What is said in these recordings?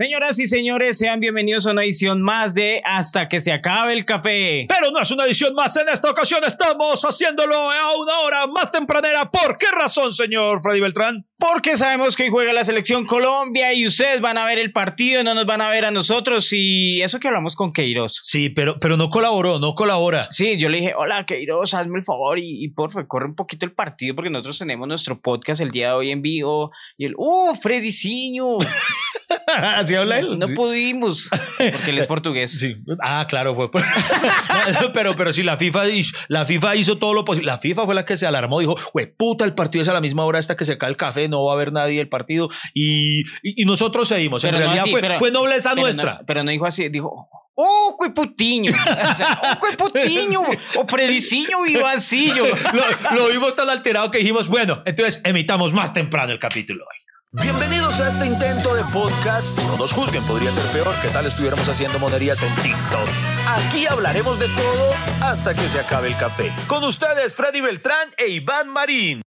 Señoras y señores, sean bienvenidos a una edición más de Hasta que se acabe el café. Pero no es una edición más, en esta ocasión estamos haciéndolo a una hora más tempranera. ¿Por qué razón, señor Freddy Beltrán? Porque sabemos que hoy juega la selección Colombia y ustedes van a ver el partido, no nos van a ver a nosotros y eso que hablamos con Queiroz. Sí, pero, pero no colaboró, no colabora. Sí, yo le dije, hola Queiroz, hazme el favor y, y por favor corre un poquito el partido porque nosotros tenemos nuestro podcast el día de hoy en vivo y el, ¡uh, Freddy Ciño! ¿Así habla él? No Sí. pudimos porque él es portugués. Sí. Ah, claro, fue. por- pero, pero sí, la FIFA, hizo, la FIFA hizo todo lo posible. La FIFA fue la que se alarmó, dijo, güey, puta, el partido es a la misma hora hasta que se cae el café, no va a haber nadie el partido. Y, y, y nosotros seguimos. En Pero no realidad así, fue, pero- fue nobleza Pero nuestra. No, pero no dijo así, dijo, ¡oh, cueputiño! O sea, ¡oh, cueputiño! ¡O Frediciño Vivancillo! lo, lo vimos tan alterado que dijimos, bueno, entonces emitamos más temprano el capítulo hoy. Bienvenidos a este intento de podcast. No nos juzguen, podría ser peor que tal estuviéramos haciendo monerías en TikTok. Aquí hablaremos de todo hasta que se acabe el café. Con ustedes, Freddy Beltrán e Iván Marín.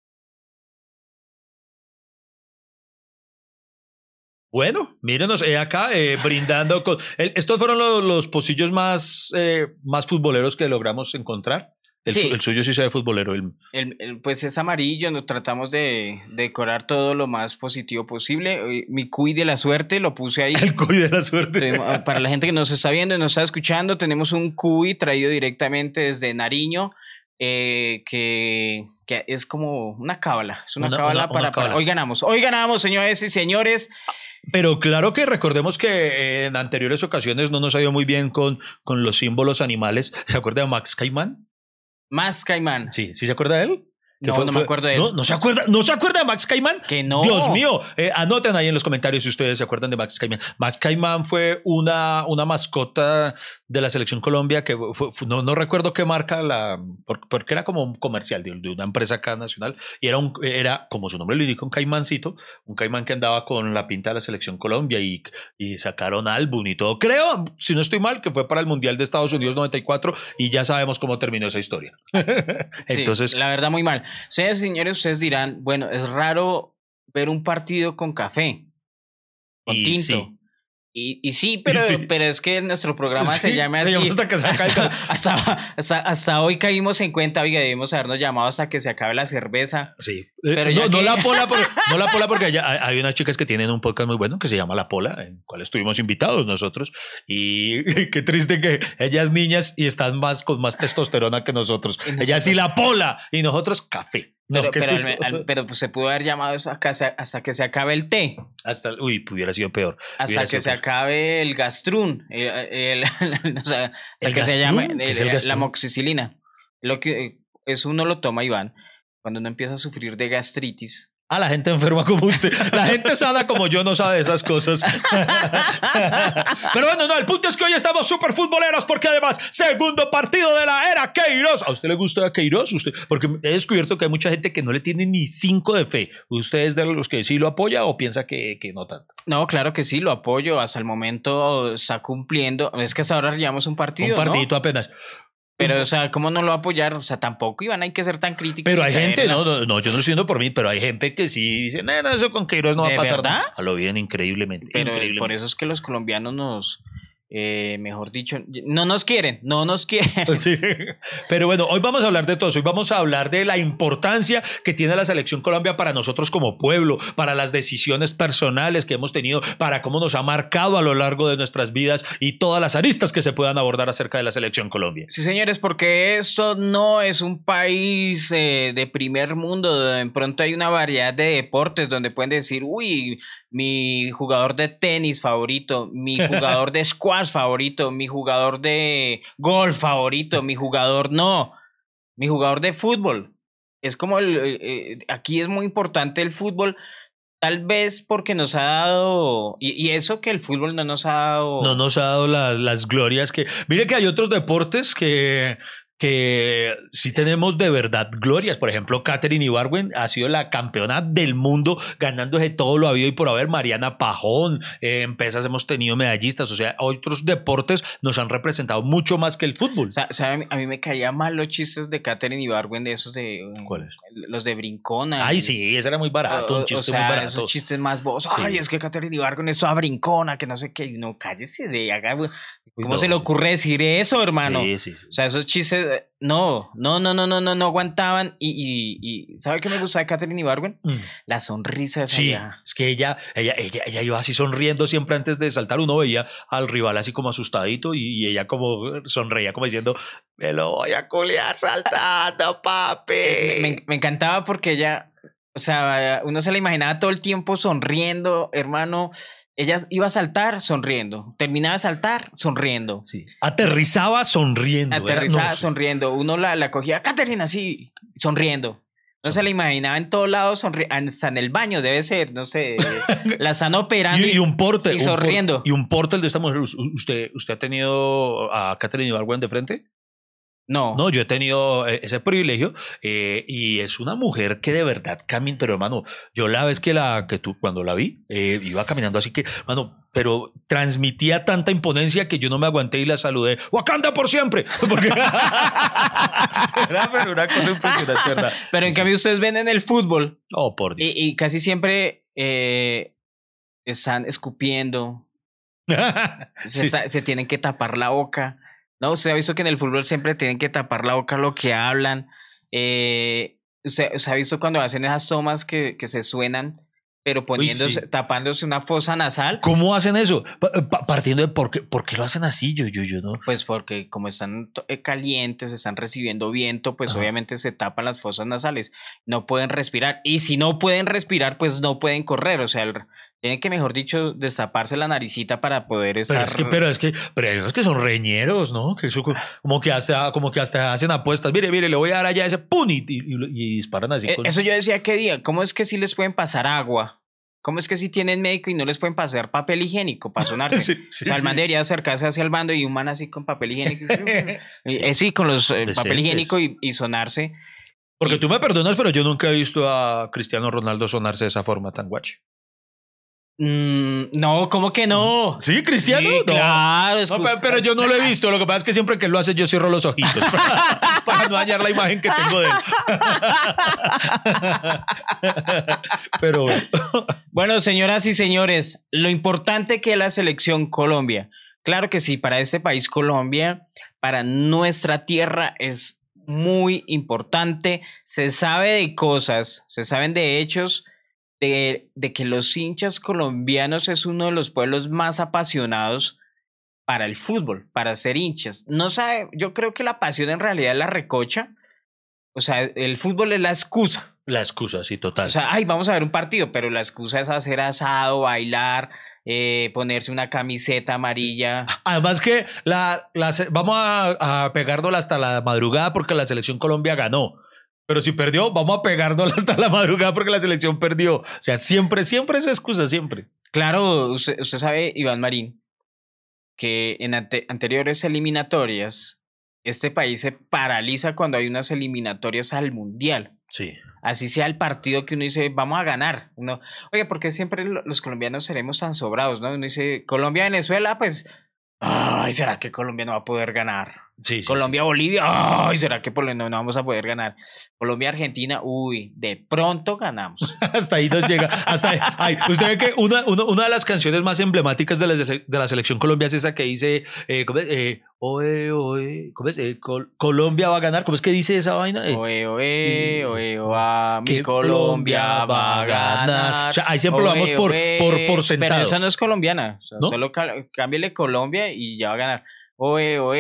Bueno, mírenos eh, acá eh, brindando con... estos fueron lo- los, pocillos más, eh, más futboleros que logramos encontrar. El, Sí. su- el suyo sí se ve futbolero. el- El- pues es amarillo, nos tratamos de, de decorar todo lo más positivo posible. Mi cuy de la suerte lo puse ahí. El cuy de la suerte. Para la gente que nos está viendo y nos está escuchando, tenemos un cuy traído directamente desde Nariño, eh, que, que es como una cábala. Es una, Una- cábala una- una para. Hoy ganamos. Hoy ganamos, señores y señores. Pero claro que recordemos que eh, en anteriores ocasiones no nos ha ido muy bien con, con los símbolos animales. ¿Se acuerda de Max Caimán? Más Caimán. Sí, ¿sí se acuerda de él? Que No, fue- no me acuerdo de él. ¿No, ¿no se acuerda, ¿No se acuerda de Max Caimán? Que no. Dios mío, eh, anoten ahí en los comentarios si ustedes se acuerdan de Max Caimán. Max Caimán fue una, una mascota de la selección Colombia que fue- fue- no, no recuerdo qué marca, la, por- porque era como un comercial de, de una empresa acá nacional y era, un, era, como su nombre lo indica, un caimancito, un caimán que andaba con la pinta de la selección Colombia y, y sacaron álbum y todo. Creo, si no estoy mal, que fue para el Mundial de Estados Unidos 94 y ya sabemos cómo terminó esa historia. Sí, Entonces, la verdad, muy mal. Señores señores, ustedes dirán, bueno, es raro ver un partido con café, con Y tinto. sí. Y, y sí, pero, sí. pero es que nuestro programa se llama se así. llama hasta que se hasta, hasta- hasta- hasta hoy caímos en cuenta, oiga, debimos habernos llamado hasta que se acabe la cerveza. Sí, Pero Eh, no, no que- la pola, porque, no la pola porque hay, unas chicas que tienen un podcast muy bueno que se llama La Pola, en el cual estuvimos invitados nosotros. Y qué triste que ellas niñas y están más con más testosterona que nosotros. Nosotros- Ellas sí la pola y nosotros café. No, Pero, ¿qué es pero, eso? al- al- pero, pues, se pudo haber llamado eso hasta, hasta que se acabe el té, Hasta, uy, hubiera sido peor. hasta Hubiera que se peor. acabe el gastrún, el, el- o sea, hasta ¿El que se el- el la moxicilina. Lo que eso uno lo toma, Iván, cuando uno empieza a sufrir de gastritis. Ah, la gente enferma como usted. La gente sana como yo no sabe esas cosas. Pero bueno, no, el punto es que hoy estamos súper futboleros porque además, segundo partido de la era Queiroz. ¿A usted le gusta Queiroz? Usted, porque he descubierto que hay mucha gente que no le tiene ni cinco de fe. ¿Usted es de los que sí lo apoya o piensa que, que no tanto? No, claro que sí, lo apoyo. Hasta el momento está cumpliendo. Es que hasta ahora llevamos un partido. Un ¿no? partidito apenas. Pero, o sea, ¿cómo no lo va a apoyar? O sea, tampoco, Iván, hay que ser tan críticos. Pero hay gente, no, no, no, yo no lo estoy diciendo por mí, pero hay gente que sí dice, no, no, eso con Queiroz no va a ¿De pasar. verdad? nada". A lo bien, increíblemente. Pero increíblemente. por eso es que los colombianos nos, eh, mejor dicho, no nos quieren, no nos quieren. Sí. Pero bueno, hoy vamos a hablar de todo eso. Hoy vamos a hablar de la importancia que tiene la selección Colombia para nosotros como pueblo, para las decisiones personales que hemos tenido, para cómo nos ha marcado a lo largo de nuestras vidas y todas las aristas que se puedan abordar acerca de la selección Colombia. Sí, señores, porque esto no es un país eh, de primer mundo, donde de pronto hay una variedad de deportes donde pueden decir, uy, mi jugador de tenis favorito, mi jugador de squash favorito, mi jugador de golf favorito, mi jugador no, mi jugador de fútbol. Es como el, eh, eh, aquí es muy importante el fútbol, tal vez porque nos ha dado, y, y eso que el fútbol no nos ha dado... No nos ha dado las, las glorias que... Mire que hay otros deportes que, que sí tenemos de verdad glorias. Por ejemplo, Catherine Ibargüen ha sido la campeona del mundo, ganándose todo lo habido y por haber. Mariana Pajón, eh, en pesas hemos tenido medallistas. O sea, otros deportes nos han representado mucho más que el fútbol. Sa- ¿sabe? A mí me caían mal los chistes de Catherine Ibargüen, de esos de. um, ¿Cuáles? Los de Brincona. Ay, y- sí, ese era muy barato, o- un o chiste sea, muy barato. esos chistes más vos. Sí. Ay, es que Catherine Ibargüen es toda brincona, que no sé qué. No, cállese de haga. ¿Cómo no, se le ocurre decir eso, hermano? Sí, sí, sí. O sea, esos chistes, no, no, no, no, no, no, no aguantaban. Y, y, y ¿sabe qué me gusta de Catherine Ibargüen? Mm. La sonrisa de esa Sí, vieja. es que ella, ella, ella, ella iba así sonriendo siempre antes de saltar. Uno veía al rival así como asustadito y, y ella como sonreía, como diciendo, me lo voy a culiar saltando, papi. Me, me encantaba porque ella, o sea, uno se la imaginaba todo el tiempo sonriendo, hermano. Ella iba a saltar sonriendo, terminaba de saltar sonriendo, Sí. Aterrizaba sonriendo. era- aterrizaba no, sí. sonriendo. Uno la, la cogía, Caterina, así, sonriendo. No se la imaginaba en todos lados, sonriendo, hasta en el baño debe ser, no sé. la están operando. Y, y un porte. y un por- sonriendo. y un portal de esta mujer. ¿Us- ¿Usted, usted ha tenido a Catherine Ibargüen de frente? No, No, yo he tenido eh, ese privilegio eh, y es una mujer que de verdad camina, pero hermano, yo la vez que la que tú cuando la vi eh, iba caminando así que, hermano, pero transmitía tanta imponencia que yo no me aguanté y la saludé. Wakanda por siempre, porque era pero una cosa impresionante, ¿verdad? Pero en Sí, cambio ustedes ven en el fútbol oh por Dios. y, y casi siempre eh, están escupiendo, se, Sí. sa- se tienen que tapar la boca. No, usted ha visto que en el fútbol siempre tienen que tapar la boca lo que hablan. Eh, usted, usted ha visto cuando hacen esas tomas que, que se suenan, pero poniéndose, sí. tapándose una fosa nasal. ¿Cómo hacen eso? Pa- pa- partiendo de por qué, por qué lo hacen así, yo, yo, yo no. Pues porque como están eh, calientes, están recibiendo viento, pues Ajá. obviamente se tapan las fosas nasales, no pueden respirar. Y si no pueden respirar, pues no pueden correr. O sea, el- tienen que, mejor dicho, destaparse la naricita para poder estar... Pero es que, pero es que, pero hay unos que son reñeros, ¿no? Que eso co- como que hasta, como que hasta hacen apuestas. Mire, mire, le voy a dar allá ese pum y, y- y disparan así. Eh, con- Eso yo decía que día, ¿cómo es que sí les pueden pasar agua? ¿Cómo es que si tienen médico y no les pueden pasar papel higiénico para sonarse? Sí, sí, o sea, el man debería acercarse hacia el bando y un man así con papel higiénico. Sí. Eh, sí, con los eh, papel higiénico y, y sonarse. Porque tú me perdonas, pero yo nunca he visto a Cristiano Ronaldo sonarse de esa forma tan guache. Mm, no, ¿cómo que no? Sí, Cristiano. Sí, No. claro. No, pero, pero yo no lo he visto. Lo que pasa es que siempre que lo hace, yo cierro los ojitos para, para no dañar la imagen que tengo de él. pero Bueno, señoras y señores, lo importante que es la selección Colombia. Claro que sí, para este país Colombia, para nuestra tierra es muy importante. Se sabe de cosas, se saben de hechos de, de que los hinchas colombianos es uno de los pueblos más apasionados para el fútbol, para ser hinchas. No sabe, yo creo que la pasión en realidad es la recocha. O sea, el fútbol es la excusa. la excusa, sí, total. O sea, ay, vamos a ver un partido, pero la excusa es hacer asado, bailar, eh, ponerse una camiseta amarilla. Además que la, la vamos a, a pegárnosla hasta la madrugada porque la selección Colombia ganó. Pero si perdió, vamos a pegárnosla hasta la madrugada porque la selección perdió. O sea, siempre, siempre esa excusa, siempre. Claro, usted, usted sabe, Iván Marín, que en ante- anteriores eliminatorias, este país se paraliza cuando hay unas eliminatorias al Mundial. Sí. Así sea el partido que uno dice, vamos a ganar. Uno, oye, ¿por qué siempre lo- los colombianos seremos tan sobrados? ¿no? Uno dice, Colombia-Venezuela, pues, ay, ¿será que Colombia no va a poder ganar? Sí, sí, Colombia-Bolivia, ay, ¿será que por no, no vamos a poder ganar? Colombia-Argentina, uy, de pronto ganamos. Hasta ahí nos llega. Hasta ahí. Ay, usted ve que una, una, una de las canciones más emblemáticas de la, de la selección Colombia es esa que dice, eh, ¿cómo es? Eh, oe, oe, ¿cómo es? Eh, Col- Colombia va a ganar. ¿Cómo es que dice esa vaina? Eh, Oe, oe, oe, oa, mi Colombia va a ganar. O sea, ahí siempre lo vamos por, oe. por, por sentado. Pero esa no es colombiana. o sea, ¿No? Solo cámbiale Colombia y ya va a ganar. Oe, oe,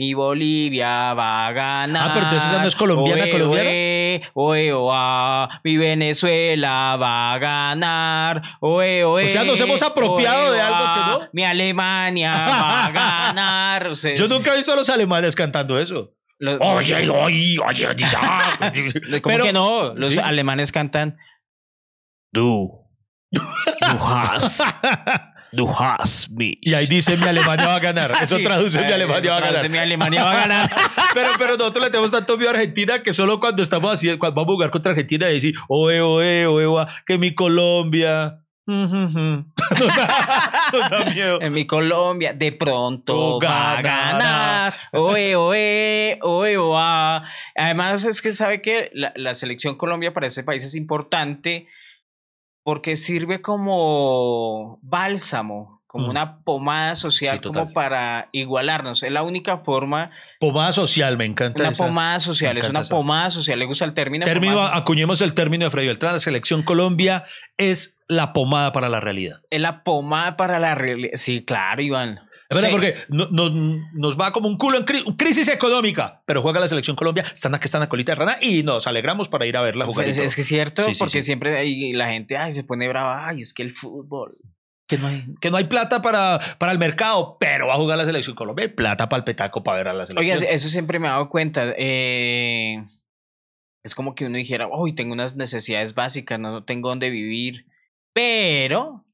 mi Bolivia va a ganar. Ah, pero entonces esa no es colombiana, Oe, colombiana. Oe, oe, oa, mi Venezuela va a ganar. Oe, oe, O sea, nos hemos apropiado de algo que no. Mi Alemania va a ganar. O sea, Yo nunca he visto a los alemanes cantando eso. Oye, oye, oye. ¿Cómo Pero- que no? Los Sí, sí. alemanes cantan Du. Du hast Du hast mich. Y ahí dice mi Alemania va a ganar. Eso Sí, traduce mi eh, Alemania va a ganar. Mi Alemania va a ganar. Pero, pero nosotros le tenemos tanto miedo a Argentina que solo cuando estamos así, cuando vamos a jugar contra Argentina y decir, oe, oe, oe, oe, que mi Colombia. Nos da, nos da miedo. En mi Colombia, de pronto Oh, va a ganar. Oe, oe, oe, oa. Además, es que sabe que la, la selección Colombia para ese país es importante porque sirve como bálsamo, como Mm. una pomada social, Sí, como para igualarnos. Es la única forma, Pomada social, me encanta. una esa. pomada social, es una esa. pomada social. ¿Le gusta el término? Término, pomada? acuñemos el término de Freddy Beltrán. La selección Colombia es la pomada para la realidad. Es la pomada para la realidad. Sí, claro, Iván. Es verdad, Sí. porque no- no- nos va como un culo en cri- crisis económica, pero juega la selección Colombia, están aquí, están a colita de rana y nos alegramos para ir a verla jugar. Es, es que es cierto, Sí, porque sí. siempre hay la gente ay, se pone brava. Ay, es que el fútbol. que no hay, que no hay plata para, para el mercado, pero va a jugar la selección Colombia. Hay plata para el petaco para ver a la selección. Oiga, eso siempre me he dado cuenta. eh, es como que uno dijera, uy, tengo unas necesidades básicas, no, no tengo dónde vivir, pero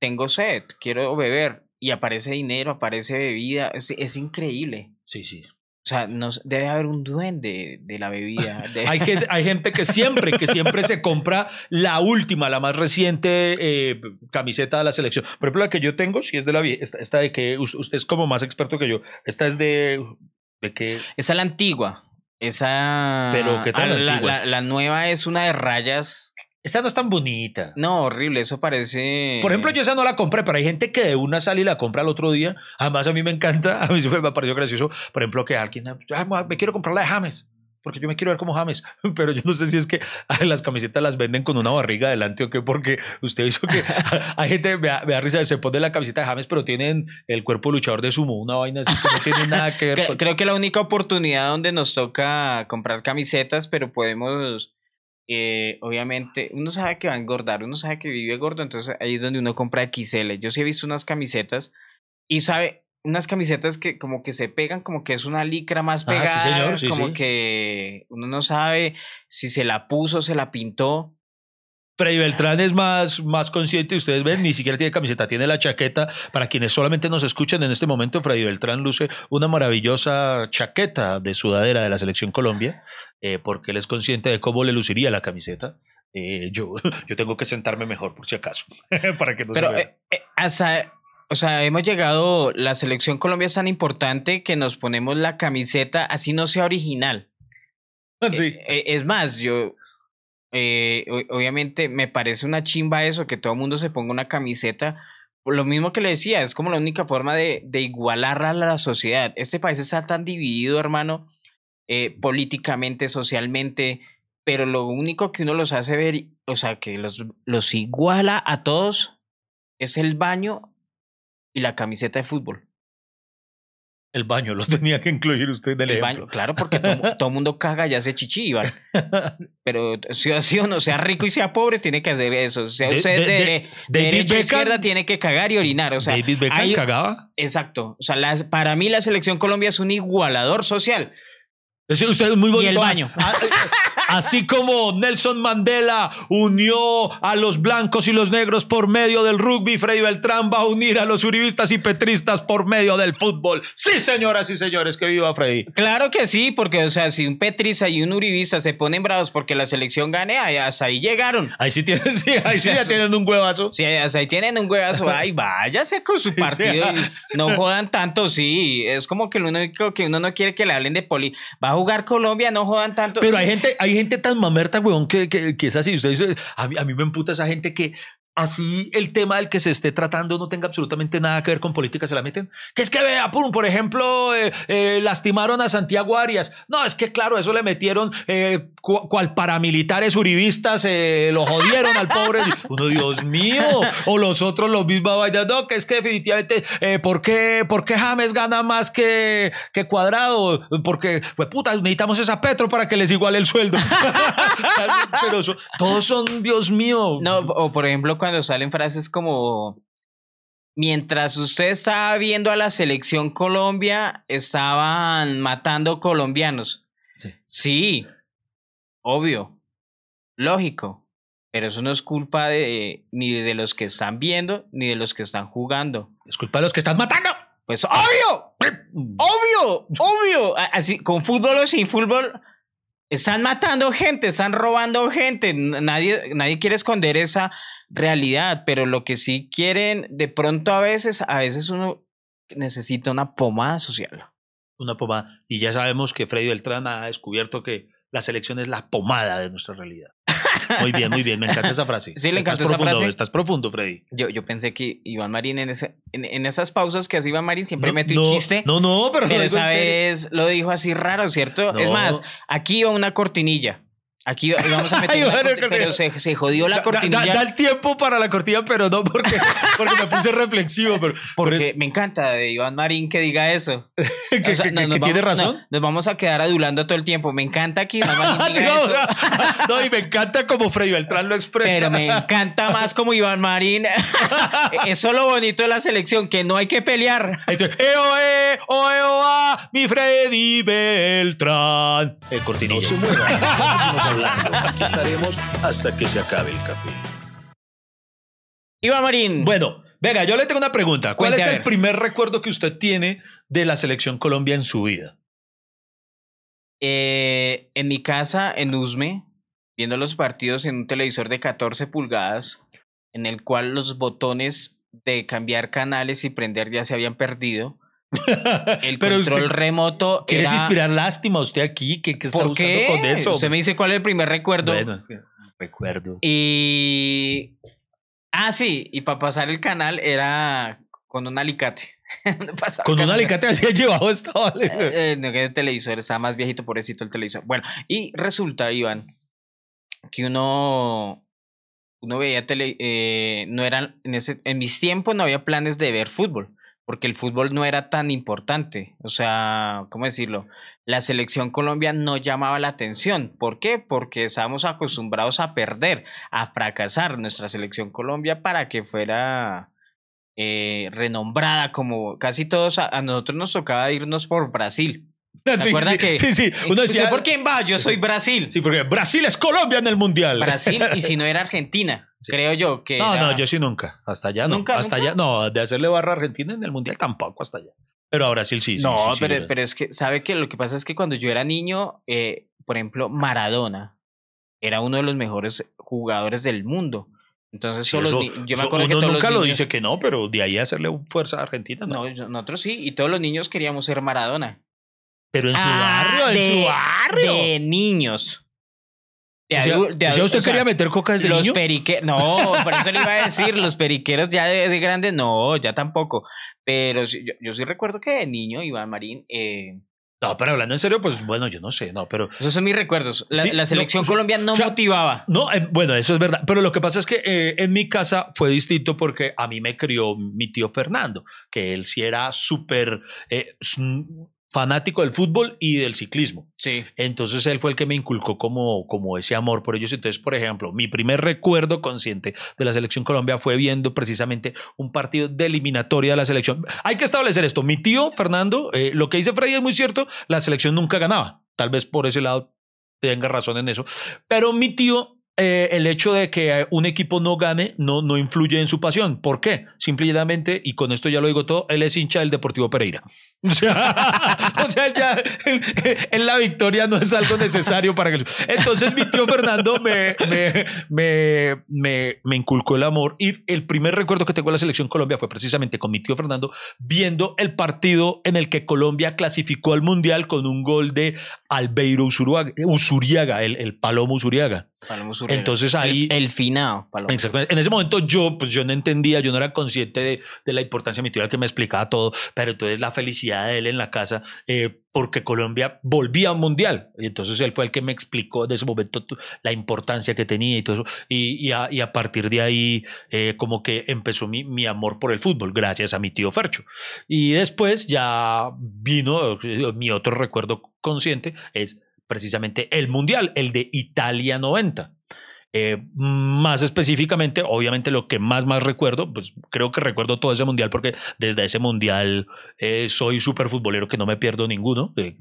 tengo sed, quiero beber. Y aparece dinero, aparece bebida. Es, es increíble. Sí, sí. O sea, debe haber un duende de la bebida. de- Hay gente, hay gente que siempre, que siempre se compra la última, la más reciente eh, camiseta de la selección. Por ejemplo, la que yo tengo, si es de la vie- esta, esta de que us- usted es como más experto que yo. Esta es de, de que Esa es la antigua. Esa. Pero, ¿qué tan ah, la, la nueva es una de rayas. Esta no es tan bonita. No, horrible, eso parece. Por ejemplo, yo esa no la compré, pero hay gente que de una sale y la compra al otro día. Además, a mí me encanta, a mí siempre me pareció gracioso, por ejemplo, que alguien, "Ah, me quiero comprar la de James, porque yo me quiero ver como James. Pero yo no sé si es que las camisetas las venden con una barriga adelante o qué, porque usted hizo que hay gente, me da, me da risa, se pone la camiseta de James, pero tienen el cuerpo luchador de sumo, una vaina así que no tiene nada que ver con... Creo que la única oportunidad donde nos toca comprar camisetas, pero podemos, eh, obviamente, uno sabe que va a engordar, uno sabe que vive gordo, entonces ahí es donde uno compra XL. Yo sí he visto unas camisetas y sabe, unas camisetas que como que se pegan, como que es una licra más Ah, sí, pegada, señor, sí, como sí. que uno no sabe si se la puso, se la pintó. Freddy Beltrán es más, más consciente, ustedes ven, ni siquiera tiene camiseta, tiene la chaqueta. Para quienes solamente nos escuchan en este momento, Freddy Beltrán luce una maravillosa chaqueta de sudadera de la selección Colombia, eh, porque él es consciente de cómo le luciría la camiseta. Eh, yo, yo tengo que sentarme mejor por si acaso, para que no Pero se vea. eh, eh, hasta, o sea, hemos llegado, la selección Colombia es tan importante que nos ponemos la camiseta así no sea original. Sí. Eh, eh, es más, yo, eh, obviamente me parece una chimba eso, que todo el mundo se ponga una camiseta. Lo mismo que le decía, es como la única forma de, de igualar a la sociedad. Este país está tan dividido, hermano, eh, políticamente, socialmente, pero lo único que uno los hace ver, o sea, que los, los iguala a todos, es el baño y la camiseta de fútbol. El baño lo tenía que incluir usted del El baño, claro, porque todo, todo mundo caga y hace chichi, Iván. Pero si sí o no, sea rico y sea pobre, tiene que hacer eso. Sea De- usted de- de, de- derecha a izquierda, tiene que cagar y orinar. O sea, David Beckham hay- cagaba. exacto. O sea, las, para mí la selección Colombia es un igualador social. Es usted es muy bonito. el baño. Así como Nelson Mandela unió a los blancos y los negros por medio del rugby, Freddy Beltrán va a unir a los uribistas y petristas por medio del fútbol. Sí, señoras y señores, que viva Freddy. Claro que sí, porque, o sea, si un petrista y un uribista se ponen bravos porque la selección gane, ahí- hasta ahí llegaron. Ahí sí tienen, sí, ahí sí ya tienen un huevazo. Si hasta ahí tienen un huevazo, ay, váyase con su Sí, partido. sí. y No jodan tanto, sí. Es como que lo único que uno no quiere que le hablen de poli. Va a jugar Colombia, no jodan tanto. Pero Sí. hay gente, hay gente tan mamerta, weón, que, que, que es así. Usted dice, a mí, a mí me emputa esa gente que así el tema del que se esté tratando no tenga absolutamente nada que ver con política, se la meten. Que es que vea, por, ejemplo, eh, eh, lastimaron a Santiago Arias. No, es que claro, eso le metieron eh, cu- cual paramilitares uribistas, lo jodieron al pobre. Uno, Dios mío. O los otros, los mismos vaina. No, que es que definitivamente, ¿por, qué, ¿por qué James gana más que, que Cuadrado? Porque, pues puta, necesitamos esa Petro para que les iguale el sueldo. Pero todos son, Dios mío. No, o por ejemplo, cuando salen frases como. Mientras usted estaba viendo a la selección Colombia, estaban matando colombianos. Sí. Sí, obvio, lógico. Pero eso no es culpa de ni de los que están viendo ni de los que están jugando. Es culpa de los que están matando. Pues obvio, obvio, obvio. Así, con fútbol o sin fútbol, están matando gente, están robando gente. Nadie, nadie quiere esconder esa realidad, pero lo que sí quieren, de pronto a veces, a veces uno necesita una pomada social. Una pomada. Y ya sabemos que Freddy Beltrán ha descubierto que la selección es la pomada de nuestra realidad. Muy bien, muy bien. Me encanta esa frase. Sí, le estás encanta esa profundo, frase. Estás profundo, Freddy. Yo, yo pensé que Iván Marín en, ese, en, en esas pausas que hace Iván Marín siempre No, mete no, un chiste. No, no, pero, pero esa vez lo dijo así raro, ¿cierto? Es No. más, aquí iba una cortinilla. Aquí íbamos a meter Ay, una bueno, corti- pero se, se jodió la Da- da- cortinilla. Da, da el tiempo para la cortina, pero no porque, porque me puse reflexivo. Pero, porque me encanta de Iván Marín que diga eso. que, O sea, que- no, que nos tiene vamos- razón. no, nos vamos a quedar adulando todo el tiempo. Me encanta que Iván Marín Sí, diga no, eso. no, y me encanta como Freddy Beltrán lo expresa. Pero me encanta más como Iván Marín. Eso es lo bonito de la selección, que no hay que pelear. Entonces, eh, oe, oa, mi Freddy Beltrán. Eh, cortinilla. No se seguimos hablando. Aquí estaremos hasta que se acabe el café. Iván Marín. Bueno, venga, yo le tengo una pregunta. ¿Cuál Cuente, es el primer recuerdo que usted tiene de la selección Colombia en su vida? Eh, en mi casa, en Usme, viendo los partidos en un televisor de 14 pulgadas, en el cual los botones de cambiar canales y prender ya se habían perdido. El Pero control usted- remoto. ¿Quieres era- inspirar lástima usted aquí? ¿Qué, qué está ¿Por buscando qué? con eso? Usted me dice cuál es el primer recuerdo. Bueno, es que recuerdo. Y. Ah, sí, y para pasar el canal era con un alicate. Con un alicate así llevado estaba. Eh, eh, no, que el televisor estaba más viejito, pobrecito el televisor. Bueno, y resulta, Iván, que uno, uno veía tele, eh, no eran, en, ese, en mis tiempos no había planes de ver fútbol, porque el fútbol no era tan importante. O sea, ¿cómo decirlo? La selección Colombia no llamaba la atención. ¿Por qué? Porque estábamos acostumbrados a perder, a fracasar nuestra selección Colombia para que fuera eh, renombrada como casi todos. A, a nosotros nos tocaba irnos por Brasil. sí, acuerda sí, que- sí, sí. Uno ¿Usted decía, por quién va? Yo soy Brasil. Sí, porque Brasil es Colombia en el mundial. Brasil, y si no era Argentina, Sí. creo yo que. No, era- no, yo sí nunca. Hasta allá no. ¿Nunca, hasta nunca? allá no. De hacerle barra a Argentina en el mundial tampoco hasta allá. Pero a Brasil sí. sí, No, sí, pero, pero es que, ¿sabe que Lo que pasa es que cuando yo era niño, eh, por ejemplo, Maradona era uno de los mejores jugadores del mundo. Entonces, Sí, ni- yo me acuerdo que todos nunca los lo dice que no, pero de ahí hacerle fuerza a Argentina, no. Nosotros sí, y todos los niños queríamos ser Maradona. Pero en su Ah, barrio, en su barrio. De niños. De O sea, de sea, ¿usted o sea, quería meter coca desde los periqueros, no, por eso le iba a decir, los periqueros ya de, de grandes, no, ya tampoco. Pero yo, yo sí recuerdo que de niño, Iván Marín, eh, No, pero hablando en serio, pues bueno, yo no sé, no, pero... esos son mis recuerdos. La, Sí, la no, selección o sea, Colombia no o sea, motivaba. No, eh, bueno, eso es verdad. Pero lo que pasa es que eh, en mi casa fue distinto porque a mí me crió mi tío Fernando, que él sí era súper eh, fanático del fútbol y del ciclismo. Sí. Entonces él fue el que me inculcó como, como ese amor por ellos. Entonces, por ejemplo, mi primer recuerdo consciente de la selección Colombia fue viendo precisamente un partido de eliminatoria de la selección. Hay que establecer esto. Mi tío Fernando, eh, lo que dice Freddy es muy cierto, la selección nunca ganaba. Tal vez por ese lado tenga razón en eso. Pero mi tío, eh, el hecho de que un equipo no gane no, no influye en su pasión. ¿Por qué? Simplemente, y con esto ya lo digo todo, él es hincha del Deportivo Pereira. O sea, o sea, ya en la victoria no es algo necesario para que... Entonces mi tío Fernando me, me, me, me, me inculcó el amor y el primer recuerdo que tengo de la selección Colombia fue precisamente con mi tío Fernando viendo el partido en el que Colombia clasificó al Mundial con un gol de Albeiro Usuriaga, Usuriaga el, el Palomo Usuriaga. Palomo. Entonces ahí... El, el finado. Palomo. Exactamente. En ese momento yo, pues yo no entendía, yo no era consciente de, de la importancia de mi tío, era el que me explicaba todo, pero entonces la felicidad de él en la casa, eh, porque Colombia volvía a un mundial. Y entonces él fue el que me explicó de ese momento la importancia que tenía y todo eso. Y, y, a, y a partir de ahí, eh, como que empezó mi, mi amor por el fútbol, gracias a mi tío Fercho. Y después ya vino eh, mi otro recuerdo consciente, es precisamente el mundial, el de Italia 90 Eh, más específicamente, obviamente lo que más más recuerdo, pues creo que recuerdo todo ese mundial porque desde ese mundial eh, soy súper futbolero que no me pierdo ninguno. Eh,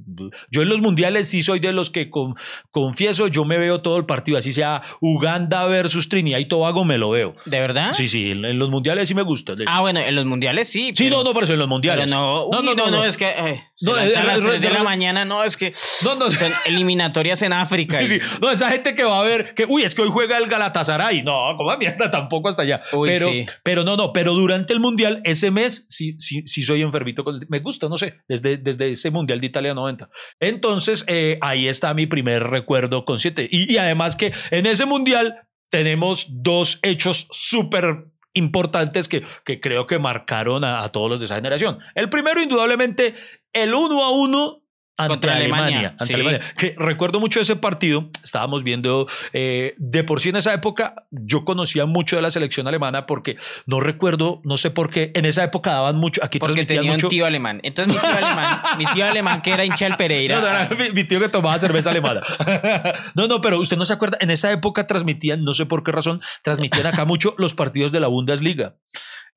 yo en los mundiales sí soy de los que con- confieso, yo me veo todo el partido, así sea Uganda versus Trinidad y Tobago, me lo veo. ¿De verdad? Sí, sí, en, en los mundiales sí me gusta. de- Ah, bueno, en los mundiales sí. sí, pero- no, no, pero eso en los mundiales. no, uy, no, no, es que eh, No, levantan eh, a las eh, 3 de la mañana, no, es que No, no, son eliminatorias en África. Sí, y- sí. No, esa gente que va a ver que, uy, es que hoy juega el Galatasaray. No, como mierda, tampoco hasta allá. Uy, pero, sí. pero no, no, pero durante el mundial, ese mes, sí, sí, sí soy enfermito. Con, me gusta, no sé, desde, desde ese mundial de Italia 90. Entonces, eh, ahí está mi primer recuerdo consciente. Y, y además que en ese mundial tenemos dos hechos súper importantes que, que creo que marcaron a, a todos los de esa generación. El primero, indudablemente, el uno a uno ante Contra Alemania. Alemania, ante sí. Alemania. Que recuerdo mucho ese partido. Estábamos viendo, eh, de por sí en esa época, yo conocía mucho de la selección alemana porque no recuerdo, no sé por qué, en esa época daban mucho, aquí Porque tenía mucho. un tío alemán. Entonces mi tío alemán, mi tío alemán que era hincha del Pereira. No, no, era mi, mi tío que tomaba cerveza alemana. no, no, pero usted no se acuerda. En esa época transmitían, no sé por qué razón, transmitían acá mucho los partidos de la Bundesliga.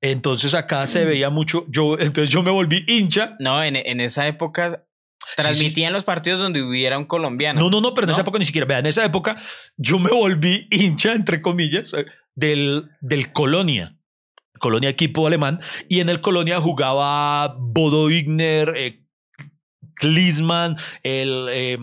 Entonces acá se veía mucho. Yo, entonces yo me volví hincha. No, en, en esa época transmitían los partidos donde hubiera un colombiano. No, no, no, pero en ¿No? esa época ni siquiera. Vean, en esa época yo me volví hincha, entre comillas, del, del Colonia. Colonia equipo alemán. Y en el Colonia jugaba Bodo Igner, eh, Klinsmann, el eh,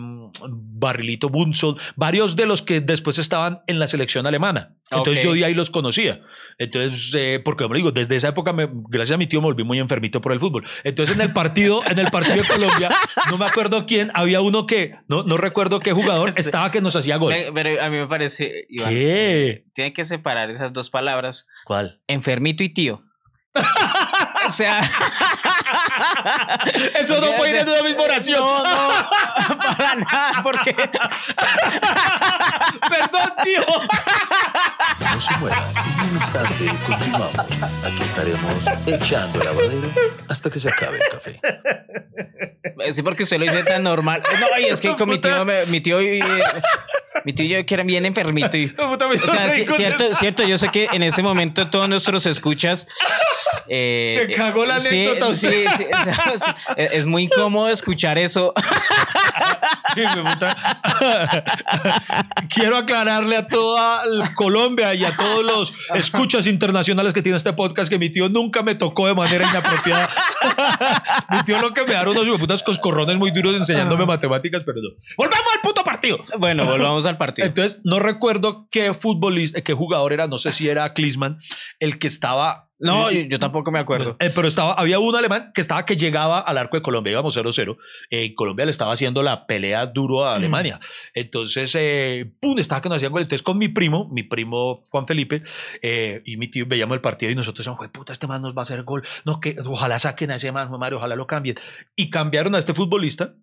Barrilito Bunson, varios de los que después estaban en la selección alemana. Entonces yo de ahí los conocía. Entonces, eh, porque como digo, desde esa época, me- gracias a mi tío, me volví muy enfermito por el fútbol. Entonces en el partido, en el partido de Colombia, no me acuerdo quién, había uno que, no, no recuerdo qué jugador, estaba que nos hacía gol. Pe- Pero a mí me parece, Iván, ¿Qué? tiene que separar esas dos palabras, ¿Cuál? enfermito y tío. o sea, Eso no puede ir en una misma oración. No, no, para nada, porque Perdón, tío. No se muevan. En un instante continuamos. Aquí estaremos echando el lavadero hasta que se acabe el café. sí, porque usted lo dice tan normal. No, y es que con mi tío, me- mi tío, y, eh, mi tío y yo que eran bien enfermito y O sea, cierto, cierto, yo sé que en ese momento todos nuestros escuchas. eh, Se cagó la sí, anécdota, sí, sí, sí, sí. Es muy incómodo escuchar eso. Quiero aclararle a toda Colombia y a todos los escuchas internacionales que tiene este podcast que mi tío nunca me tocó de manera inapropiada. mi tío lo que me dieron unos putas coscorrones muy duros enseñándome matemáticas, pero no. Volvamos al puto partido. Bueno, volvamos al partido. Entonces, no recuerdo qué futbolista, qué jugador era, no sé si era Klinsmann, el que estaba. No, yo, yo tampoco me acuerdo. Eh, pero estaba, había un alemán que estaba que llegaba al arco de Colombia, íbamos 0-0. Eh, Colombia le estaba haciendo la pelea duro a Alemania. Entonces, eh, pum, estaba que nos hacían gol. Entonces, con mi primo, mi primo Juan Felipe eh, y mi tío veíamos el partido y nosotros decíamos, "Jue puta, este man nos va a hacer gol. No, que ojalá saquen a ese man, Mario, ojalá lo cambien. Y cambiaron a este futbolista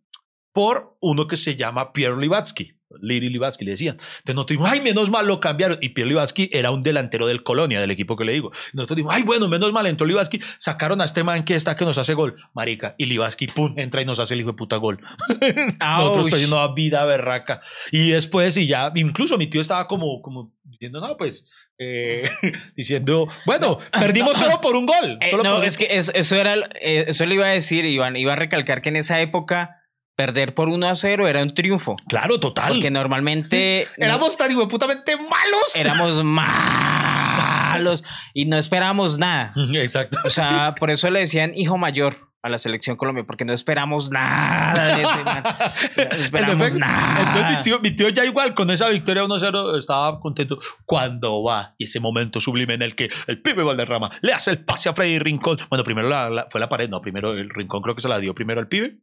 por uno que se llama Pierre Libatsky. Liri Libatsky le decían. Entonces nosotros dijimos, ay, menos mal lo cambiaron. Y Pierre Libatsky era un delantero del Colonia, del equipo que le digo. Y nosotros dijimos, ay, bueno, menos mal. Entró Libatsky, sacaron a este man que está que nos hace gol, marica. Y Libatsky, pum, entra y nos hace el hijo de puta gol. Nosotros pues no vida berraca. Y después, y ya, incluso mi tío estaba como, como diciendo, no, pues, eh, diciendo, bueno, perdimos solo por un gol. Eh, solo no, por- es que eso, eso era, eh, eso le iba a decir, Iván. Iba a recalcar que en esa época perder por 1 a 0 era un triunfo. Claro, total. Porque normalmente no- Éramos tan putamente malos. éramos malos y no esperábamos nada. Exacto. O sea, por eso le decían hijo mayor a la selección Colombia, porque no esperamos nada de ese man. No esperamos nada. Entonces mi tío, mi tío ya igual con esa victoria 1-0 estaba contento cuando va y ese momento sublime en el que el pibe Valderrama le hace el pase a Freddy Rincón. Bueno, primero la- la- fue la pared, no, primero el Rincón creo que se la dio primero al pibe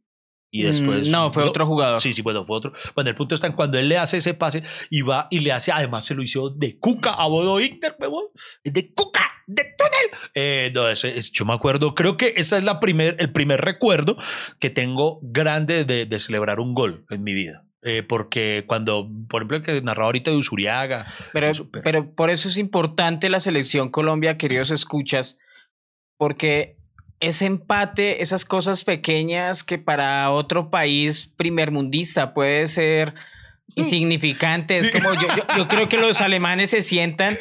y después... Mm, no, fue otro jugador. Sí, sí, bueno, fue otro. Bueno, el punto está en cuando él le hace ese pase y va y le hace, además se lo hizo de cuca a Bodo huevón. De cuca, de túnel. Eh, no, ese, es- yo me acuerdo, creo que ese es la primer, el primer recuerdo que tengo grande de, de celebrar un gol en mi vida. Eh, porque cuando, por ejemplo, el que narraba ahorita de Usuriaga, Pero, pero por eso es importante la selección Colombia, queridos escuchas, porque ese empate, esas cosas pequeñas que para otro país primermundista puede ser insignificante. Es como yo, yo, yo creo que los alemanes se sientan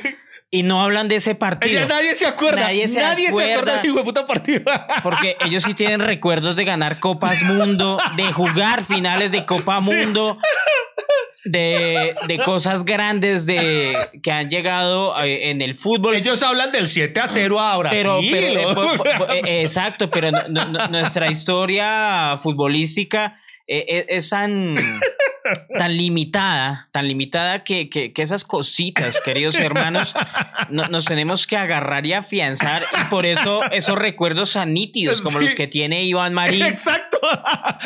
y no hablan de ese partido. Nadie se acuerda. Nadie Nadie se se, acuerda acuerda. de ese hijo de puta partido. Porque ellos sí tienen recuerdos de ganar Copas Mundo, de jugar finales de Copa Mundo, de, de cosas grandes de, que han llegado eh, en el fútbol. Ellos hablan del 7 a 0 a Brasil. pero, pero, eh, ¿no? po- po- eh, exacto, pero no- no- no- nuestra historia futbolística eh, es tan, tan limitada, tan limitada que, que- que esas cositas, queridos hermanos, no- nos tenemos que agarrar y afianzar. Y por eso esos recuerdos tan nítidos como Sí. los que tiene Iván Marín. Exacto.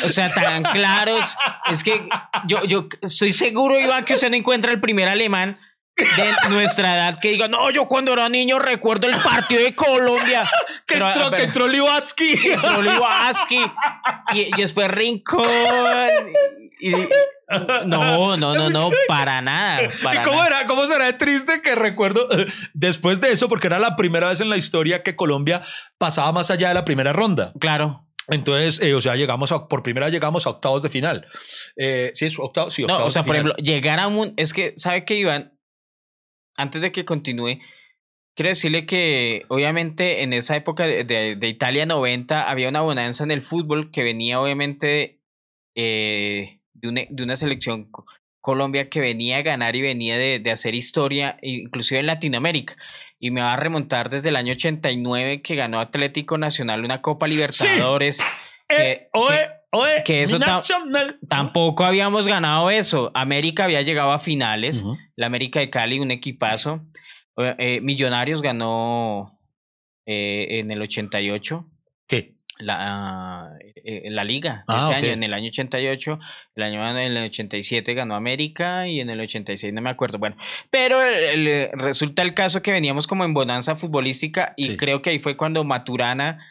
O sea, tan claros. Es que yo, yo estoy seguro, Iván, que usted no encuentra el primer alemán de nuestra edad que diga, no, yo cuando era niño recuerdo el partido de Colombia. Que Pero, entró, que entró entró Livaski, y, y después Rincón. y- y- no, no, no, no, para nada. Para ¿Y cómo nada. era? ¿Cómo será de triste que recuerdo después de eso? Porque era la primera vez en la historia que Colombia pasaba más allá de la primera ronda. Claro. Entonces, eh, o sea, llegamos a, por primera vez llegamos a octavos de final. Eh, sí, es octavos, sí, octavos No, o sea, de por final. ejemplo, llegar a un. Es que, ¿sabe qué, Iván? Antes de que continúe, quiero decirle que, obviamente, en esa época de, de- de Italia 90 había una bonanza en el fútbol que venía, obviamente, eh, de, una, de una selección co- Colombia que venía a ganar y venía de, de hacer historia, inclusive en Latinoamérica. Y me va a remontar desde el año 89 que ganó Atlético Nacional una Copa Libertadores. Eh, que- oe, que eso ta-. Tampoco habíamos ganado eso. América había llegado a finales. La América de Cali, un equipazo. Eh, Millonarios ganó eh, en el 88 ¿Qué? la, eh, la liga. Ah, ese año, en el año 88, el año en el 87 ganó América y en el 86 no me acuerdo. Bueno, pero el- el- resulta el caso que veníamos como en bonanza futbolística y Sí. creo que ahí fue cuando Maturana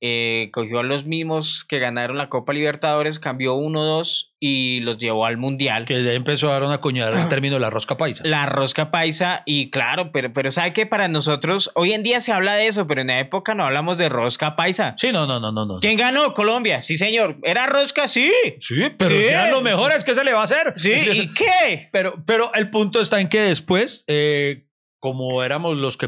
eh, cogió a los mismos que ganaron la Copa Libertadores, cambió 1-2 y los llevó al Mundial. Que ya empezó a cuñada el término de la rosca paisa. La rosca paisa, y claro, pero, pero sabe que para nosotros, hoy en día se habla de eso, pero en la época no hablamos de rosca paisa. Sí, no, no, no, no. no. ¿Quién ganó? Colombia. Sí, señor. ¿Era rosca? Sí. Sí, pero Sí. sean los mejores, ¿qué se le va a hacer? Sí. Es que se- ¿Y qué? Pero, pero el punto está en que después, eh, como éramos los que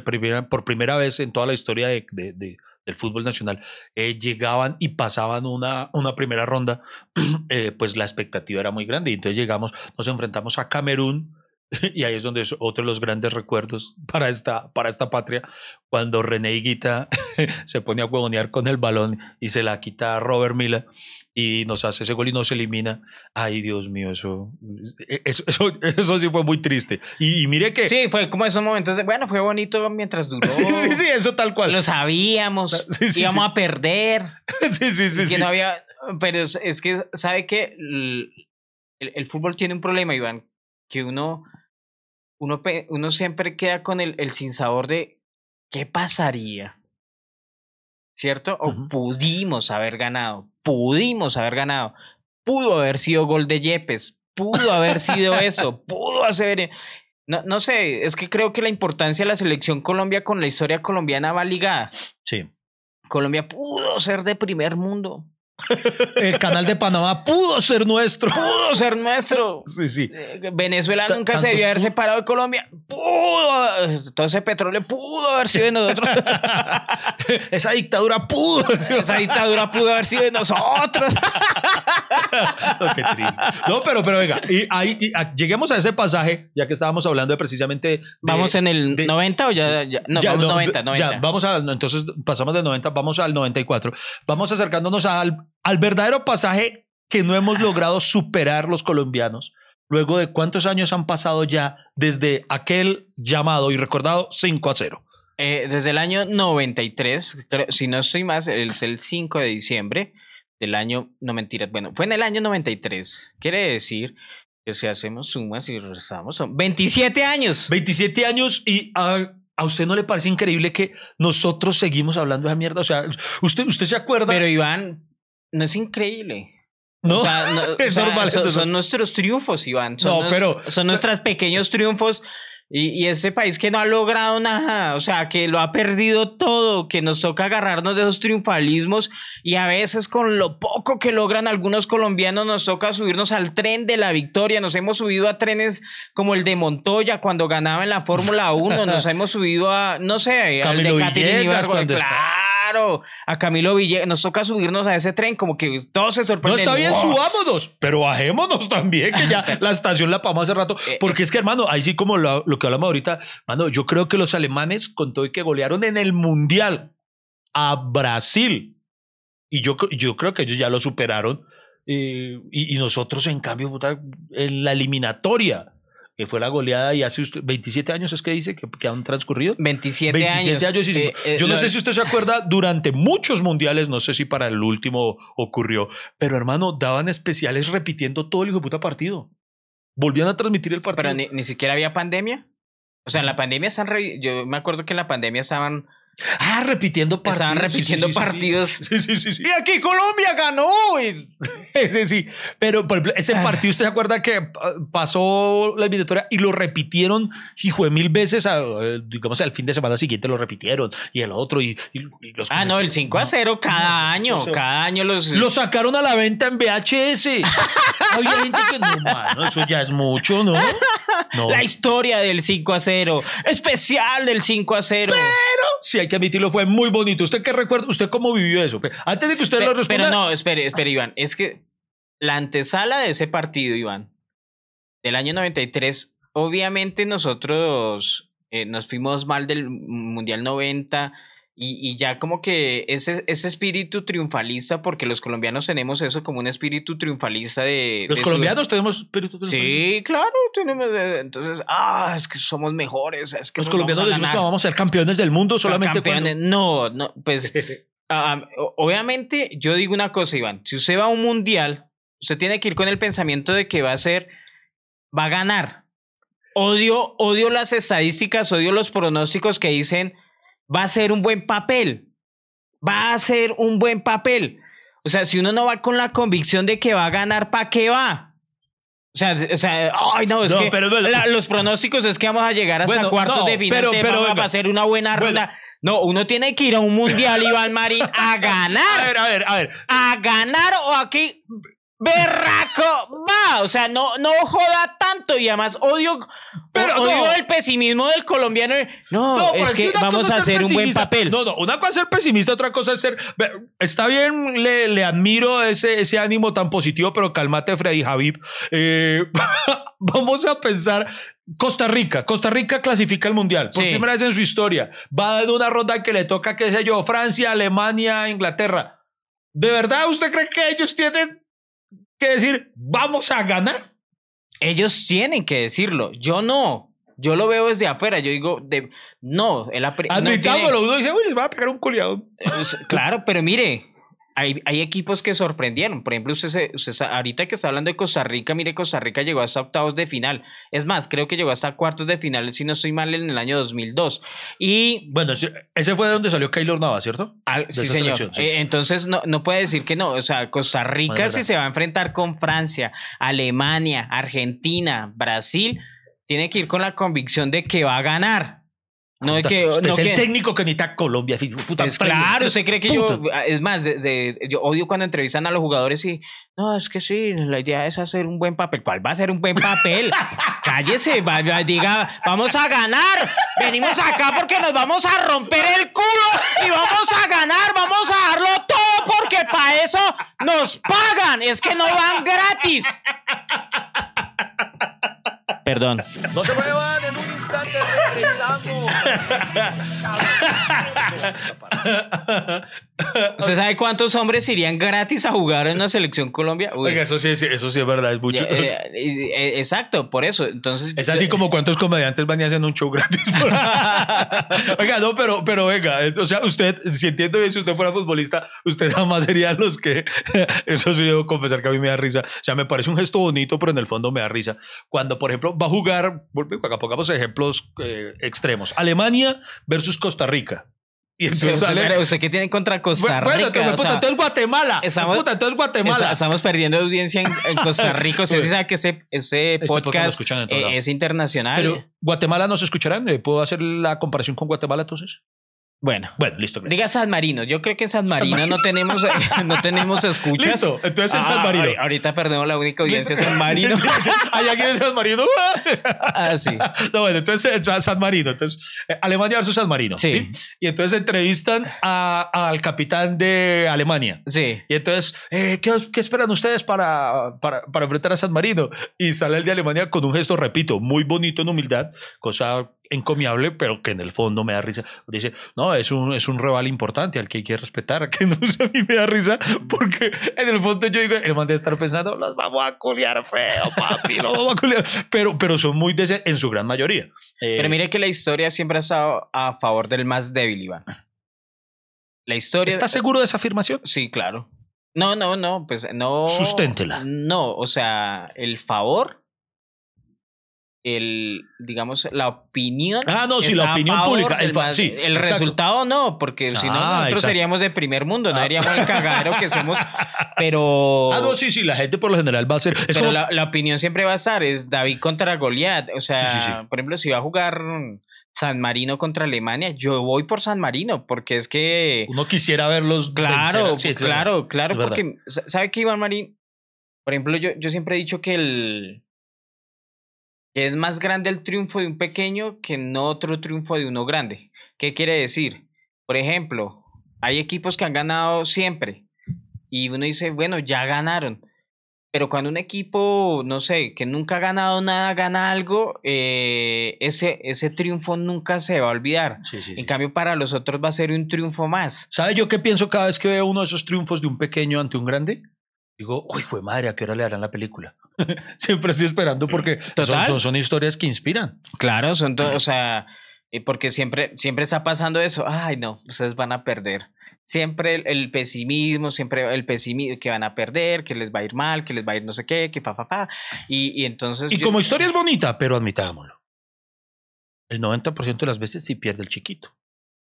por primera vez en toda la historia de- de- de- del fútbol nacional eh, llegaban y pasaban una, una primera ronda, eh, pues la expectativa era muy grande. Y entonces llegamos, nos enfrentamos a Camerún. Y ahí es donde es otro de los grandes recuerdos para esta, para esta patria, cuando René Higuita se pone a huevonear con el balón y se la quita a Robert Mila y nos hace ese gol y nos elimina. Ay, Dios mío, eso, eso, eso, eso sí fue muy triste. Y, y mire que... Sí, fue como esos momentos de, bueno, fue bonito mientras duró. sí, sí, sí, eso tal cual. Lo sabíamos. Sí, sí, íbamos sí. a perder. Sí, sí, sí. que sí. no había. Pero es, es que, ¿sabe qué? El, el- el fútbol tiene un problema, Iván, que uno, uno, uno siempre queda con el, el sinsabor de qué pasaría. ¿Cierto? O pudimos haber ganado. Pudimos haber ganado. Pudo haber sido gol de Yepes. Pudo haber sido eso. Pudo hacer. No, no sé, es que creo que la importancia de la selección Colombia con la historia colombiana va ligada. Sí. Colombia pudo ser de primer mundo. El canal de Panamá pudo ser nuestro. Pudo ser nuestro. Sí, sí. Eh, Venezuela nunca se debió haber separado de Colombia. Pudo. Todo ese petróleo pudo haber sido de nosotros. Esa dictadura pudo haber sido- Esa dictadura pudo haber sido de nosotros. No, qué triste. No, pero, pero venga, y ahí y, ah, lleguemos a ese pasaje, ya que estábamos hablando de precisamente. de- ¿Vamos en el de- 90 o ya? ya- no, Ya, vamos no, 90, ya, 90. vamos a, entonces pasamos del 90, vamos al 94. Vamos acercándonos al, al verdadero pasaje que no hemos logrado superar los colombianos. Luego de cuántos años han pasado ya desde aquel llamado y recordado 5 a 0. Eh, desde el año 93, creo- si no estoy más, es el 5 de diciembre del año, no mentiras, bueno, fue en el año 93. Quiere decir que si hacemos sumas y rezamos, son 27 años. 27 años y a, a usted no le parece increíble que nosotros seguimos hablando de esa mierda. O sea, usted, usted se acuerda. Pero Iván, no es increíble. no, O sea, no- o es sea, normal. son, nuestros triunfos, Iván. Son No, nos- pero- Son nuestros pequeños triunfos Y, y ese país que no ha logrado nada, o sea, que lo ha perdido todo, que nos toca agarrarnos de esos triunfalismos y a veces con lo poco que logran algunos colombianos nos toca subirnos al tren de la victoria. Nos hemos subido a trenes como el de Montoya cuando ganaba en la Fórmula 1, nos hemos subido a, no sé, al de Ibargüen, cuando está- claro, a Camilo Villegas, nos toca subirnos a ese tren como que todos se No sorprenden. está bien, subámonos, pero bajémonos también, que ya la estación la pagamos hace rato. Eh, Porque es que, hermano, ahí sí como lo, lo que hablamos ahorita, mano, yo creo que los alemanes, con todo y que golearon en el Mundial a Brasil, y yo, yo creo que ellos ya lo superaron, eh, y, y nosotros, en cambio, en la eliminatoria, que fue la goleada y hace usted, 27 años es que dice que, que han transcurrido. 27, 27 años. Eh, eh, Yo no lo- sé si usted se acuerda, durante muchos mundiales, no sé si para el último ocurrió, pero hermano, daban especiales repitiendo todo el hijo de puta partido. Volvían a transmitir el partido. Pero ni, ni siquiera había pandemia. O sea, en la pandemia están re- yo me acuerdo que en la pandemia estaban ah, repitiendo partidos. estaban sí, sí, repitiendo sí, sí, partidos. Sí, sí, sí. Y aquí Colombia ganó. Sí, sí. Pero, por ejemplo, ese partido, ¿usted se acuerda que ah, pasó la eliminatoria y lo repitieron, hijo de mil veces, a- eh, digamos, al fin de semana siguiente lo repitieron y el otro y, y- y los Ah, no, el 5 a 0 cada año. Cada año los. Lo sacaron a la venta en VHS. Había gente que no, mano, eso ya es mucho, ¿no? No. La historia del 5 a 0. Especial del 5 a 0. Sí, hay que admitirlo, fue muy bonito. ¿Usted qué recuerda? ¿Usted cómo vivió eso? Antes de que usted lo Pe- responda. Pero no, espere, espere, Iván. Es que la antesala de ese partido, Iván, del año 93, obviamente nosotros eh, nos fuimos mal del Mundial 90 y, y ya como que ese, ese espíritu triunfalista, porque los colombianos tenemos eso como un espíritu triunfalista de... Los de colombianos tenemos espíritu su- Sí, claro, tenemos... eh, Entonces, ah, es que somos mejores. Es que Los nos colombianos decimos que vamos a ser campeones del mundo solamente Campeones. No, no, pues Ah, o- obviamente, yo digo una cosa, Iván. Si usted va a un mundial, usted tiene que ir con el pensamiento de que va a ser, va a ganar. Odio, odio las estadísticas, odio los pronósticos que dicen, va a ser un buen papel. Va a ser un buen papel. O sea, si uno no va con la convicción de que va a ganar, ¿para qué va? O sea, o sea, ay no, es No, que pero bueno. la- los pronósticos es que vamos a llegar hasta Bueno, cuartos no, de final, pero- pero venga. a hacer una buena Bueno. ronda. No, uno tiene que ir a un mundial, Iván Marín, a A ganar. ver, a ver, a ver. A ganar o aquí. Berraco, va, o sea, no, no joda tanto y además odio, Pero odio no. el pesimismo del colombiano. No, No, es que vamos a hacer un buen papel. No, no, una cosa es ser pesimista, otra cosa es ser. Está bien, le, le admiro ese, ese ánimo tan positivo, pero cálmate, Freddy Javib. Eh, vamos a pensar. Costa Rica, Costa Rica clasifica al mundial por Sí. primera vez en su historia. Va en una ronda que le toca, qué sé yo, Francia, Alemania, Inglaterra. ¿De verdad usted cree que ellos tienen que decir, vamos a ganar? Ellos tienen que decirlo, yo no. Yo lo veo desde afuera, yo digo, de, no, el apre- no tiene- Admitámoslo, uno dice, uy, les va a pegar un culiado. Es- Claro, pero mire, hay, hay equipos que sorprendieron. Por ejemplo, usted, se- usted ahorita que está hablando de Costa Rica, mire, Costa Rica llegó hasta octavos de final. Es más, creo que llegó hasta cuartos de final, si no estoy mal, en el año 2002. Y Bueno, ese- fue de donde salió Keylor Nava, ¿cierto? al- De sí, señor. sí. Eh, entonces, no, no puede decir que no. O sea, Costa Rica, Bueno, si se va a enfrentar con Francia, Alemania, Argentina, Brasil, tiene que ir con la convicción de que va a ganar. No de que. Usted no es el que- técnico que necesita Colombia. Puta, Pues claro, usted cree que yo, es más, de- de- yo odio cuando entrevistan a los jugadores y, no, es que sí, la idea es hacer un buen papel. ¿Cuál va a ser un buen papel? Cállese, va- va- diga, vamos a ganar, venimos acá porque nos vamos a romper el culo y vamos a ganar, vamos a darlo todo porque para eso nos pagan, es que no van gratis. Perdón. No se muevan, en un instante regresamos. ¿Usted sabe cuántos hombres irían gratis a jugar en una selección Colombia? Uy. Oiga, eso sí, eso sí es verdad, es mucho. Eh, eh, exacto, por eso. Entonces, Es así como cuántos comediantes van y hacen un show gratis. por- Oiga, no, pero, pero venga, eh, o sea, usted, si entiendo bien, si usted fuera futbolista, usted jamás sería los que, eso sí debo confesar que a mí me da risa. O sea, me parece un gesto bonito, pero en el fondo me da risa. Cuando, por ejemplo, va a jugar, acá pongamos ejemplos eh, extremos, Alemania versus Costa Rica. Y entonces sale. ¿Usted qué tiene contra Costa Bueno, Rica? entonces, O sea, puta, entonces Guatemala. estamos- Puta, entonces Guatemala. estamos perdiendo audiencia en, en Costa Rica. Usted sí sabe que ese, ese Este podcast eh, es internacional. Pero Guatemala nos escucharán. ¿Eh? ¿Puedo hacer la comparación con Guatemala entonces? Bueno, Bueno, listo. gracias. diga San Marino. Yo creo que en San Marino no tenemos, no tenemos escuchas. Listo, entonces en Ah, San Marino. ahori- Ahorita perdemos la única audiencia San Marino. ¿Hay alguien en San Marino? ah, sí. No, bueno, entonces en San- San Marino. Entonces, eh, Alemania versus San Marino. Sí. Y entonces entrevistan a- al capitán de Alemania. Sí. Y entonces, eh, ¿qué, qué esperan ustedes para, para, para enfrentar a San Marino? Y sale el de Alemania con un gesto, repito, muy bonito en humildad, cosa encomiable, pero que en el fondo me da risa. Dice, no, es un, es un rival importante al que hay que respetar, que no sé, a mí me da risa, porque en el fondo yo digo, el man debe estar pensando, los vamos a culiar feo, papi, los vamos a culiar. Pero, pero son muy de en su gran mayoría. Eh, Pero mire que la historia siempre ha estado a favor del más débil, Iván. La historia. ¿Estás seguro de esa afirmación? Sí, claro. No, no, no, pues no. Susténtela. No, o sea, el favor, el, digamos, la opinión. Ah, no, sí, está la opinión pública. El, más- sí, resultado no, porque si no, Ah, nosotros exacto. seríamos de primer mundo, no Ah. seríamos el cagadero que somos. Pero. Ah, no, sí, sí, la gente por lo general va a ser. Es pero como- la, la opinión siempre va a estar, es David contra Goliat. O sea, Sí, sí, sí. por ejemplo, si va a jugar San Marino contra Alemania, yo voy por San Marino, porque es que. uno quisiera verlos. Claro, vencer. Claro, claro, verdad. porque sa- sabe que Iván Marín, por ejemplo, yo, yo siempre he dicho que el es más grande el triunfo de un pequeño que no otro triunfo de uno grande. ¿Qué quiere decir? Por ejemplo, hay equipos que han ganado siempre y uno dice, bueno, ya ganaron. Pero cuando un equipo, no sé, que nunca ha ganado nada, gana algo, eh, ese, ese triunfo nunca se va a olvidar. Sí, sí, sí. En cambio, para los otros va a ser un triunfo más. ¿Sabe yo qué pienso cada vez que veo uno de esos triunfos de un pequeño ante un grande? Digo, uy, fue madre, ¿a qué hora le darán la película? Siempre estoy esperando porque son, son- son historias que inspiran. Claro, son todos, o sea, porque siempre, siempre está pasando eso. Ay, no, ustedes van a perder. Siempre el, el pesimismo, siempre el pesimismo que van a perder, que les va a ir mal, que les va a ir no sé qué, que pa, pa, pa. Y, y entonces. Y yo- como historia es bonita, pero admitámoslo. El 90% de las veces sí pierde el chiquito.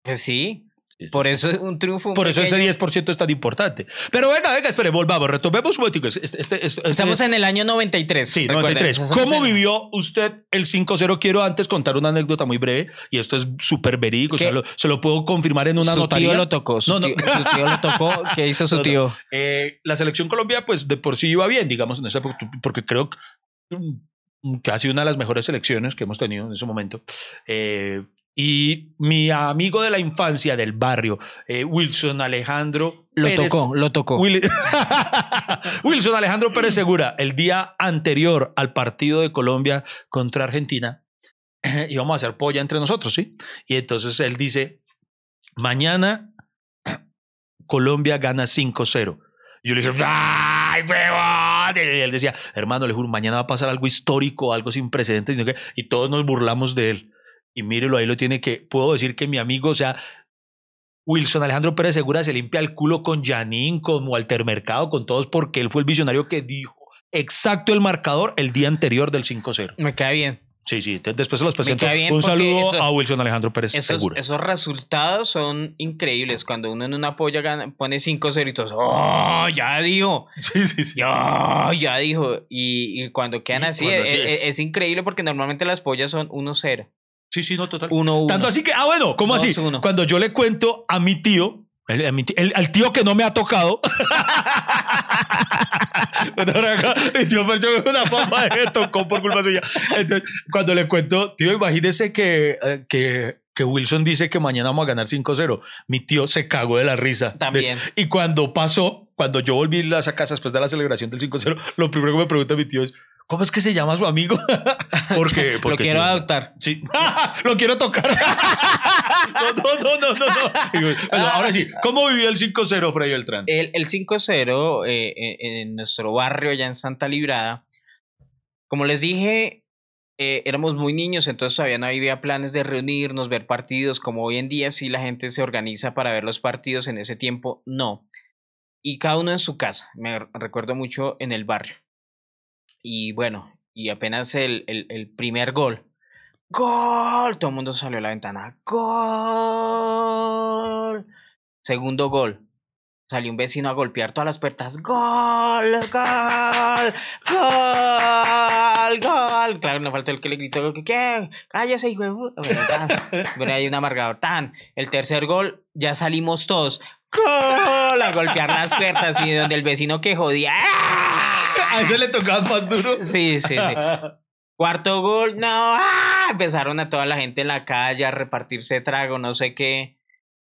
Pues sí. Por eso es un triunfo. un Por eso ese pequeño. 10% es tan importante. Pero venga, venga, espere, volvamos, retomemos un momentico. Este- este- este- este- Estamos en el año 93. Sí, recuerden, 93. estamos ¿Cómo vivió usted el 5-0? Quiero antes contar una anécdota muy breve y esto es súper verídico, o sea, lo- se lo puedo confirmar en una su notaría. tío lo tocó. Su, No, no. Tío, su tío lo tocó. ¿Qué hizo su No, no. tío? Eh, la selección Colombia, pues de por sí iba bien, digamos, en esa época, porque creo que, mm, que ha sido una de las mejores selecciones que hemos tenido en ese momento. Eh, y mi amigo de la infancia del barrio, eh, Wilson Alejandro. Lo Pérez- tocó, lo tocó. Will- Wilson Alejandro Pérez Segura, el día anterior al partido de Colombia contra Argentina, íbamos a hacer polla entre nosotros, ¿sí? Y entonces él dice, mañana Colombia gana 5-0. Y yo le dije, ¡ay, huevón! Y él decía, hermano, le juro, mañana va a pasar algo histórico, algo sin precedentes. Y todos nos burlamos de él. Y mírelo, ahí lo tiene que, puedo decir que mi amigo, o sea, Wilson Alejandro Pérez Segura se limpia el culo con Janine, con Walter Mercado, con todos, porque él fue el visionario que dijo exacto el marcador el día anterior del 5-0. Me cae bien. Sí, sí, después se los presento. Un saludo eso- a Wilson Alejandro Pérez Esos, Segura. esos resultados son increíbles. Cuando uno en una polla gana- pone 5-0 y todos, ¡oh! Ya dijo. Sí, sí, sí. Ya, ya dijo. Y, y cuando quedan así, cuando es- es. es increíble porque normalmente las pollas son 1-0. Sí, sí, no, total. 1-1. Tanto así que, ah, bueno, ¿cómo así? 2-1. Cuando yo le cuento a mi tío, el- el- al tío que no me ha tocado. Mi tío Fercho me una papa de tocó por culpa suya. Entonces, cuando le cuento, tío, imagínese que, eh, que, que Wilson dice que mañana vamos a ganar 5-0. Mi tío se cagó de la risa. De- También. y cuando pasó, cuando yo volví a esa casa después de la celebración del 5-0, lo primero que me pregunta mi tío es, ¿cómo es que se llama su amigo? porque, Lo quiero sí. adoptar. Sí. lo quiero tocar. no, no, no, no, no. no. Digo, bueno, ahora sí, ¿cómo vivió el 5-0 Freddy Beltrán? El, el 5-0 eh, en, en nuestro barrio, allá en Santa Librada, como les dije, eh, éramos muy niños, entonces todavía no había planes de reunirnos, ver partidos, como hoy en día sí la gente se organiza para ver los partidos, en ese tiempo no. Y cada uno en su casa, me recuerdo mucho en el barrio. Y bueno, y apenas el, el, primer gol. Gol. Todo el mundo salió a la ventana. Gol. Segundo gol. Salió un vecino a golpear todas las puertas. ¡Gol! ¡Gol! ¡Gol! ¡Gol! Claro, no faltó el que le gritó ¿qué? ¡Cállese, hijo de puta". Bueno, hay un amargador. Tan. El tercer gol, ya salimos todos. ¡Gol! A golpear las puertas y donde el vecino que jodía. ¡ah! A ese le tocaba más duro. Sí, sí, sí. Cuarto gol, no. ¡ah! Empezaron a toda la gente en la calle a repartirse trago, no sé qué.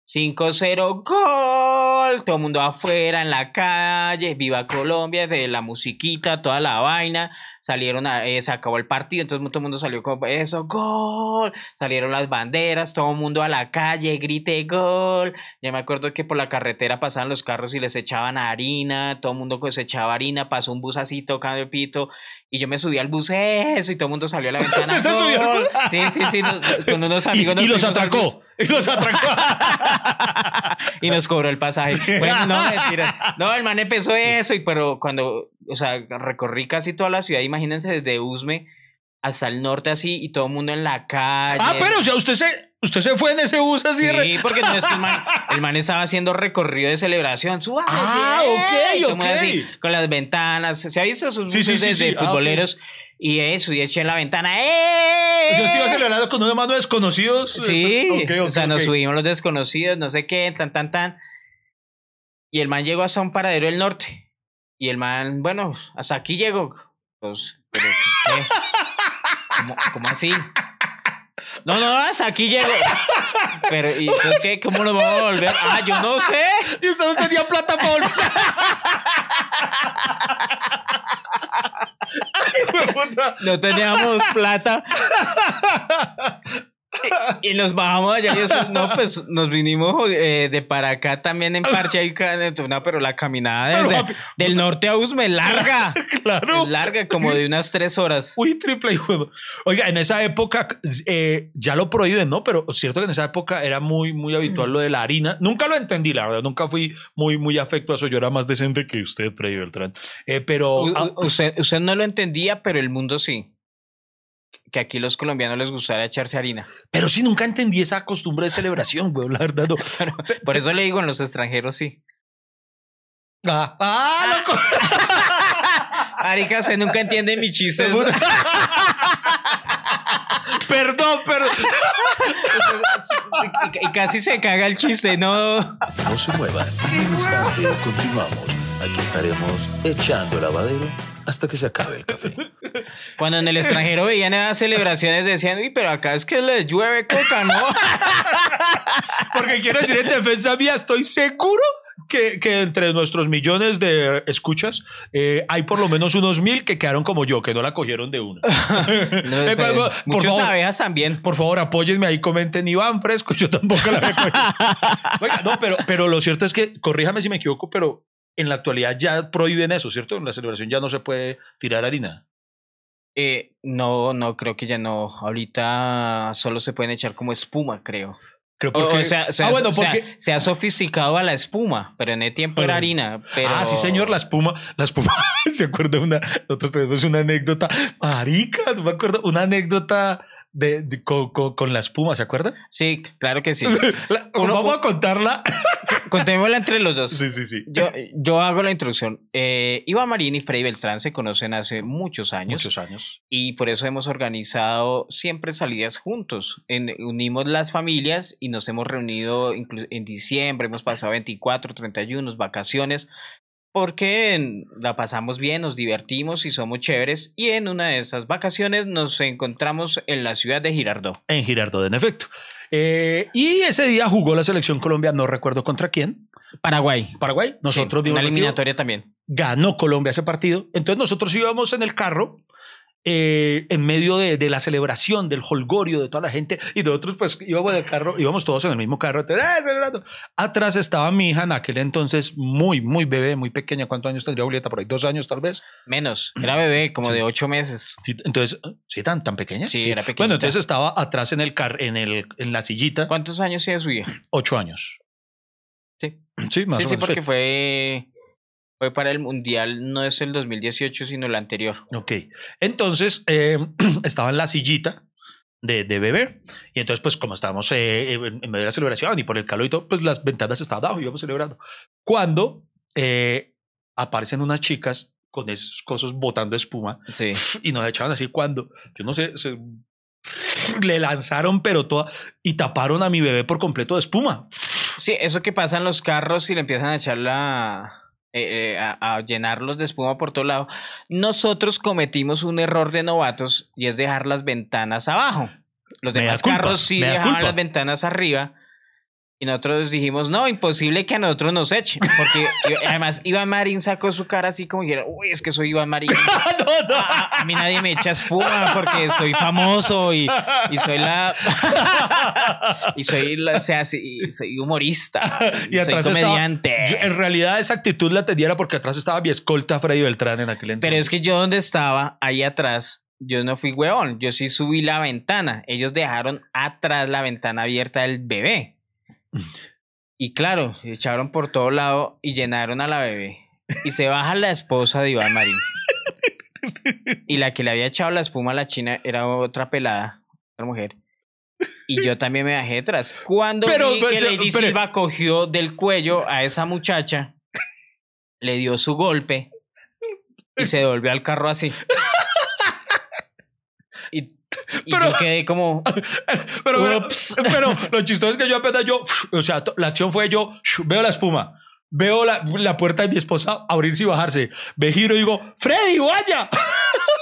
5-0, gol. Todo el mundo afuera, en la calle. Viva Colombia, de la musiquita, toda la vaina. Salieron, a, eh, se acabó el partido, entonces todo el mundo salió con eso, gol. Salieron las banderas, todo el mundo a la calle, grite gol. Ya me acuerdo que por la carretera pasaban los carros y les echaban harina. Todo el mundo pues echaba harina. Pasó un bus así tocando el pito. Y yo me subí al bus eso y todo el mundo salió a la ventana. ¿Usted se subió? Sí, sí, sí. nos- con unos Y, amigos. nos y los atracó. Y los atracó. y nos cobró el pasaje. Bueno, no, mentira. No, el man empezó eso, y pero cuando, o sea, recorrí casi toda la ciudad, imagínense desde Usme hasta el norte así, y todo el mundo en la calle. ah, pero o sea, usted se, usted se fue en ese bus así re- Sí, porque no es que el man, el man estaba haciendo recorrido de celebración. ¡Súbale, Ah, ok, ok. así, con las ventanas. ¿Se ha visto esos Sí, buses sí, de, sí. de Ah, ok. futboleros? Y eso, y eché en la ventana. ¡Eh! O sea, usted iba celebrando con una mano de desconocidos. Sí, Ok, ok, o sea, nos subimos los desconocidos, no sé qué, tan, tan, tan. Y el man llegó hasta un paradero del norte. Y el man, bueno, hasta aquí llegó. Pues, pero, ¿qué? ¿Cómo, cómo así? No, no, aquí llegó. Pero, ¿y entonces qué? ¿Cómo lo vamos a volver? Ah, yo no sé. Y usted no tenía plata para volver. Ay, puta. No teníamos plata. Y, y nos bajamos allá y después, no, pues nos vinimos eh, de para acá también en parche ahí, no, pero la caminada Pero, desde, papi, del norte a Usme, larga. Claro. Es larga, como de unas tres horas. Uy, triple hijo de- Oiga, en esa época eh, ya lo prohíben, ¿no? Pero es cierto que en esa época era muy, muy habitual lo de la harina. Nunca lo entendí, la verdad. Nunca fui muy, muy afecto a eso. Yo era más decente que usted, Freddy Beltrán. Eh, pero. U- ah, usted, usted no lo entendía, pero el mundo sí. Que aquí los colombianos les gustara echarse harina. pero sí, nunca entendí esa costumbre de celebración, güey. La verdad, no. Por eso le digo, en los extranjeros sí. Ah, ah, loco. Arica, se nunca entiende mis chistes. perdón, perdón. y, y casi se caga el chiste, ¿no? No se muevan. En un instante continuamos. Aquí estaremos echando el lavadero hasta que se acabe el café. Cuando en el extranjero veían esas celebraciones decían, uy, pero acá es que les llueve coca, ¿no? Porque quiero decir en defensa mía, estoy seguro que, que entre nuestros millones de escuchas eh, hay por lo menos unos mil que quedaron como yo, que no la cogieron de una. No, Eh, pero por- Muchas favor. abejas también. Por favor, apóyenme ahí, comenten Iván Fresco, yo tampoco la veo. Oiga, no, pero, pero lo cierto es que, corríjame si me equivoco, pero en la actualidad ya prohíben eso, ¿cierto? En la celebración ya no se puede tirar harina. Eh, no, no, creo que ya no. Ahorita solo se pueden echar como espuma, creo. Creo porque... o sea, se, ah, ha- bueno, porque... se ha sofisticado a la espuma, pero en el tiempo era Ah. harina. Pero... Ah, sí, señor, la espuma, la espuma, se acuerda una, nosotros tenemos una anécdota, marica, no me acuerdo, una anécdota de, de- con, con- con la espuma, ¿se acuerda? Sí, claro que sí. La- Uno- vamos a contarla. Contémosla entre los dos. Sí, sí, sí. Yo, yo hago la introducción. Eh, Iván Marín y Freddy Beltrán se conocen hace muchos años Muchos años. y por eso hemos organizado siempre salidas juntos. En- unimos las familias y nos hemos reunido en diciembre, hemos pasado 24, 31, vacaciones, porque la pasamos bien, nos divertimos y somos chéveres. Y en una de esas vacaciones nos encontramos en la ciudad de Girardot. En Girardot, en efecto. Eh, y ese día jugó la selección Colombia, no recuerdo contra quién. Paraguay. Paraguay. Nosotros Sí, vimos una partido. eliminatoria también. ganó Colombia ese partido. Entonces nosotros íbamos en el carro eh, en medio de, de la celebración, del holgorio de toda la gente y nosotros pues íbamos en el carro, íbamos todos en el mismo carro. entonces, ¡eh, celebrando! Atrás estaba mi hija en aquel entonces muy, muy bebé, muy pequeña. ¿Cuántos años tendría Julieta? Por ahí dos años tal vez. Menos. Era bebé, como Sí. de ocho meses. Sí, entonces, ¿sí tan, tan pequeña? Sí, era pequeñita. Bueno, entonces estaba atrás en el car en, el, en la sillita, ¿Cuántos años tiene su hija? ocho años. Sí. Sí, más sí, o sí, menos. porque fue, fue para el Mundial, no es el 2018, sino el anterior. Ok. Entonces, eh, estaba en la sillita de, de beber. Y entonces, pues como estábamos eh, en en medio de la celebración y por el calor y todo, pues las ventanas estaban abajo y íbamos celebrando. Cuando eh, aparecen unas chicas con esos cosas botando espuma Sí. y nos echaban así cuando, yo no sé, se, le lanzaron pero toda y taparon a mi bebé por completo de espuma. Sí, eso que pasa en los carros y le empiezan a echar la. Eh, eh, a, a llenarlos de espuma por todo lado. Nosotros cometimos un error de novatos y es dejar las ventanas abajo. Los demás culpa, carros sí dejaban culpa. las ventanas arriba. Y nosotros dijimos, no, imposible que a nosotros nos echen. Porque además Iván Marín sacó su cara así como dijera, uy, es que soy Iván Marín. no, no. A, a- mí nadie me echa espuma porque soy famoso y, y soy la. y soy, la, o sea, sí, soy humorista. Y soy atrás estaba- comediante. Yo, en realidad esa actitud la tenía era porque atrás estaba mi escolta Freddy Beltrán en aquel entonces. Pero es que yo donde estaba, ahí atrás, yo no fui huevón. Yo sí subí la ventana. Ellos dejaron atrás la ventana abierta del bebé. Y claro, echaron por todo lado y llenaron a la bebé. Y se baja la esposa de Iván Marín. Y la que le había echado la espuma a la china era otra pelada, otra mujer. Y yo también me bajé detrás. Cuando Pero, vi que Lady pero- Silva cogió del cuello a esa muchacha, le dio su golpe y se devolvió al carro así. Y, Pero- yo quedé como... pero, pero, pero lo chistoso es que yo apenas yo, o sea, la acción fue yo, veo la espuma, veo la, la puerta de mi esposa abrirse y bajarse, me giro y digo, Freddy, vaya.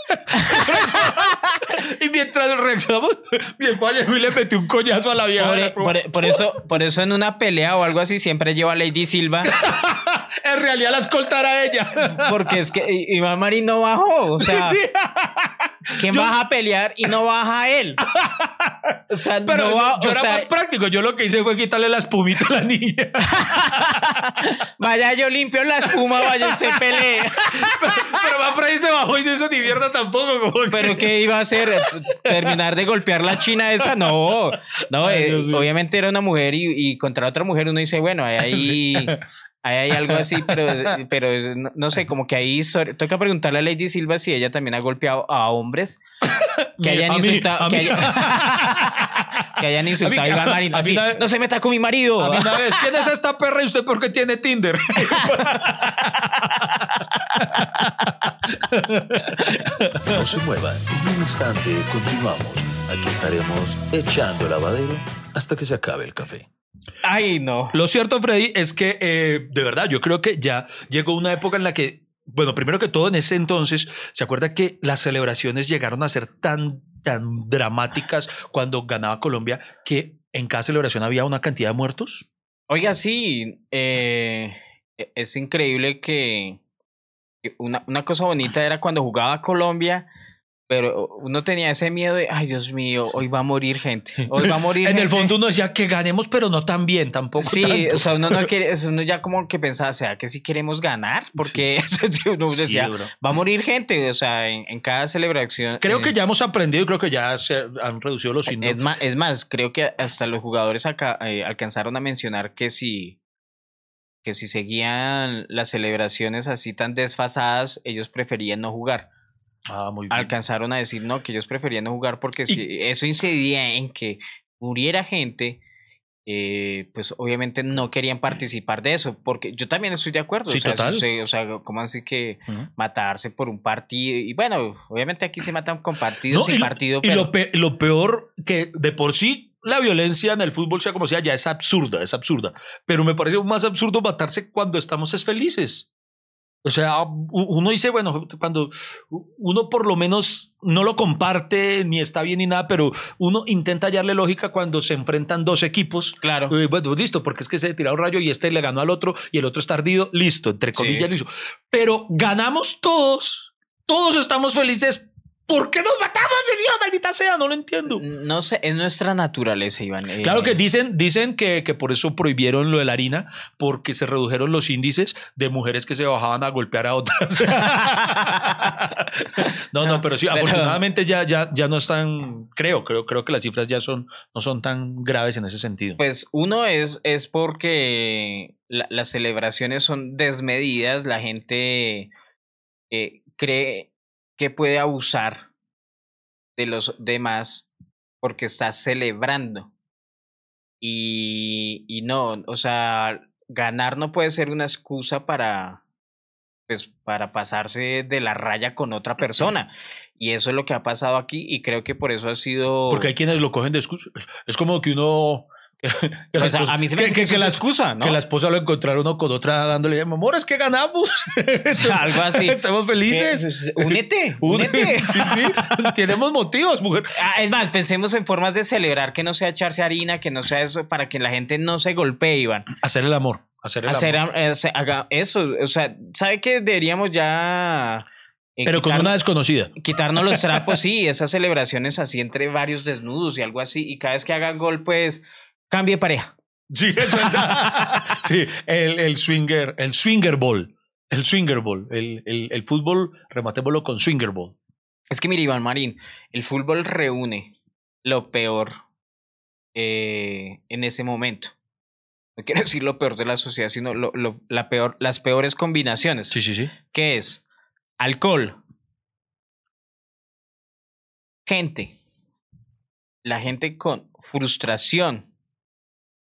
y mientras reaccionamos, mi esposa le metió un coñazo a la vieja. de la Por, espuma. por- por eso, por eso en una pelea o algo así siempre lleva a Lady Silva, En realidad la escolta era ella. porque es que Iván Marín no bajó. O sea, Sí. ¿Quién Yo- baja a pelear y no baja él? O sea, Pero no va- yo o era sea, más práctico. Yo lo que hice fue quitarle la espumita a la niña. vaya yo limpio la espuma, vaya usted pelee. pero, pero más Freddy se bajó y no hizo ni mierda tampoco. Como que- Pero ¿qué iba a hacer? ¿Terminar de golpear la china esa? No, no, Ay, eh, obviamente era una mujer y, y contra otra mujer uno dice, bueno, ahí, ahí, ahí hay algo así, pero, pero no, no sé, como que ahí toca preguntarle a Lady Silva si ella también ha golpeado a hombres que hayan A mí- insultado, a que, haya- que hayan insultado a, mí- Iván Marín. a mí vez- no se meta con mi marido. A mí una vez, ¿quién es esta perra y usted por qué tiene Tinder? No se muevan. En un instante continuamos. Aquí estaremos echando el lavadero hasta que se acabe el café. Ay, no. Lo cierto, Freddy, es que eh, de verdad yo creo que ya llegó una época en la que, bueno, primero que todo en ese entonces, ¿se acuerda que las celebraciones llegaron a ser tan, tan dramáticas cuando ganaba Colombia que en cada celebración había una cantidad de muertos? Oiga, sí, eh, es increíble que que una, una cosa bonita era cuando jugaba Colombia, pero uno tenía ese miedo de, ay Dios mío, hoy va a morir gente, hoy va a morir En el gente". fondo uno decía que ganemos, pero no tan bien, tampoco Sí, tanto. o sea, uno no quiere, uno ya como que pensaba, o sea, que si queremos ganar, porque uno decía, va a morir gente, o sea, en, en cada celebración. Creo eh, que ya hemos aprendido y creo que ya se han reducido los Es signos. más, es más, creo que hasta los jugadores acá, eh, alcanzaron a mencionar que si, que si seguían las celebraciones así tan desfasadas, ellos preferían no jugar. Ah, muy bien. Alcanzaron a decir no, que ellos preferían no jugar porque Y- si eso incidía en que muriera gente, eh, pues obviamente no querían participar de eso, porque yo también estoy de acuerdo. Sí, o sea, total. eso o sea, ¿cómo así que matarse por un partido? Y bueno, obviamente aquí se matan con partido, No, y partido, Y pero... lo, pe- lo peor que de por sí la violencia en el fútbol, sea como sea, ya es absurda, es absurda. Pero me parece más absurdo matarse cuando estamos es felices. O sea, uno dice, bueno, cuando uno por lo menos no lo comparte ni está bien ni nada, pero uno intenta hallarle lógica cuando se enfrentan dos equipos. Claro. Eh, Bueno, listo, porque es que se tiraron un rayo y este le ganó al otro y el otro está ardido, listo, entre Sí. comillas, listo. Pero ganamos todos, todos estamos felices. ¿Por qué nos matamos, Dios, maldita sea? No lo entiendo. No sé, es nuestra naturaleza, Iván. eh, Claro que dicen, dicen que, que por eso prohibieron lo de la harina, porque se redujeron los índices de mujeres que se bajaban a golpear a otras. no, no, pero sí, Pero- afortunadamente ya, ya, ya no están, creo, creo, creo que las cifras ya son, no son tan graves en ese sentido. Pues uno es, es porque la- las celebraciones son desmedidas, la gente eh, cree que puede abusar de los demás porque estás celebrando. Y, y no, o sea, ganar no puede ser una excusa para, pues, para pasarse de la raya con otra persona. Y eso es lo que ha pasado aquí y creo que por eso ha sido... Porque hay quienes lo cogen de excusa. Es como que uno... que la O sea, esposa- a mí se me que- que- que la- excusa, ¿no? Que la esposa lo encontraron uno con otra dándole, amor, es que ganamos. Algo así. Estamos felices. Eh, Únete, únete. Sí, sí. Tenemos motivos, mujer. Ah, es más, pensemos en formas de celebrar que no sea echarse harina, que no sea eso, para que la gente no se golpee, Iván. Hacer el amor. Hacer el Hacer amor. eh, haga eso, o sea, ¿sabe que deberíamos ya... eh, Pero con una desconocida. Quitarnos los trapos, sí, esas celebraciones así entre varios desnudos y algo así, y cada vez que hagan gol, pues cambie pareja. Sí, eso es. sí, el, el swinger, el swinger ball. El swinger ball. El, el, el fútbol, rematémoslo con swinger ball. Es que mire, Iván Marín, el fútbol reúne lo peor eh, en ese momento. No quiero decir lo peor de la sociedad, sino lo, lo- la peor, las peores combinaciones. Sí, sí, sí. ¿Qué es? Alcohol. Gente. La gente con frustración.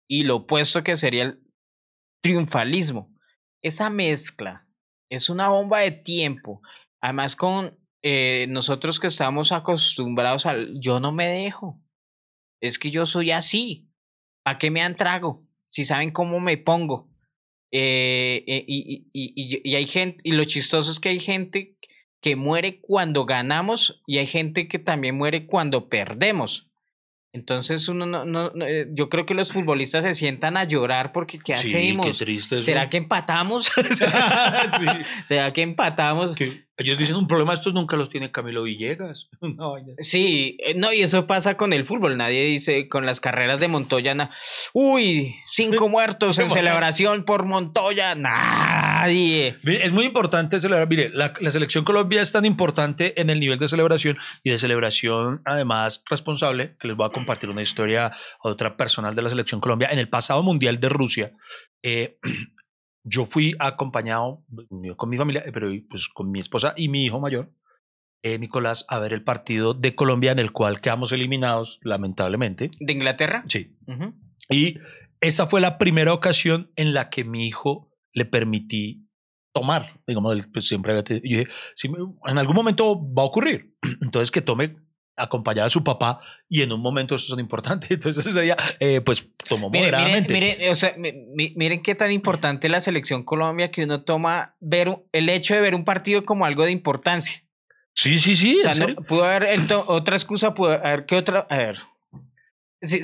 Y lo opuesto que sería el triunfalismo. Esa mezcla es una bomba de tiempo. Además con eh, nosotros que estamos acostumbrados al yo no me dejo. Es que yo soy así. ¿Para qué me han trago? Si saben cómo me pongo. Eh, eh, y- y- y- y hay gente, y lo chistoso es que hay gente que muere cuando ganamos y hay gente que también muere cuando perdemos. Entonces uno no, no- no, eh, yo creo que los futbolistas se sientan a llorar porque ¿qué hacemos? triste. ¿Será que empatamos? Sí. ¿Será que empatamos? Que ellos dicen un problema estos nunca los tiene Camilo Villegas. Sí, eh, no, y eso pasa con el fútbol. Nadie dice con las carreras de Montoya, na- uy, cinco muertos Sí, en celebración por Montoya. Nadie. Mire, Es muy importante celebrar. Mire, la, la selección Colombia es tan importante en el nivel de celebración y de celebración, además, responsable, que les voy a compartir una historia a otra personal de la selección Colombia. En el pasado Mundial de Rusia, eh, yo fui acompañado yo con mi familia, pero pues con mi esposa y mi hijo mayor, eh, Nicolás, a ver el partido de Colombia en el cual quedamos eliminados, lamentablemente. ¿De Inglaterra? Sí, Ujú. y esa fue la primera ocasión en la que mi hijo le permití tomar. Digamos, pues, siempre había yo dije, "Sí, me- en algún momento va a ocurrir. Entonces, que tome acompañada a su papá y en un momento eso es importante. Entonces, ese día, eh, pues tomó Miren, miren, moderadamente. miren, o sea, mi- mi- miren qué tan importante la selección Colombia que uno toma ver el hecho de ver un partido como algo de importancia. Sí, sí, sí. O sea, no- pudo haber el otra excusa, pudo haber qué otra, a ver. Si-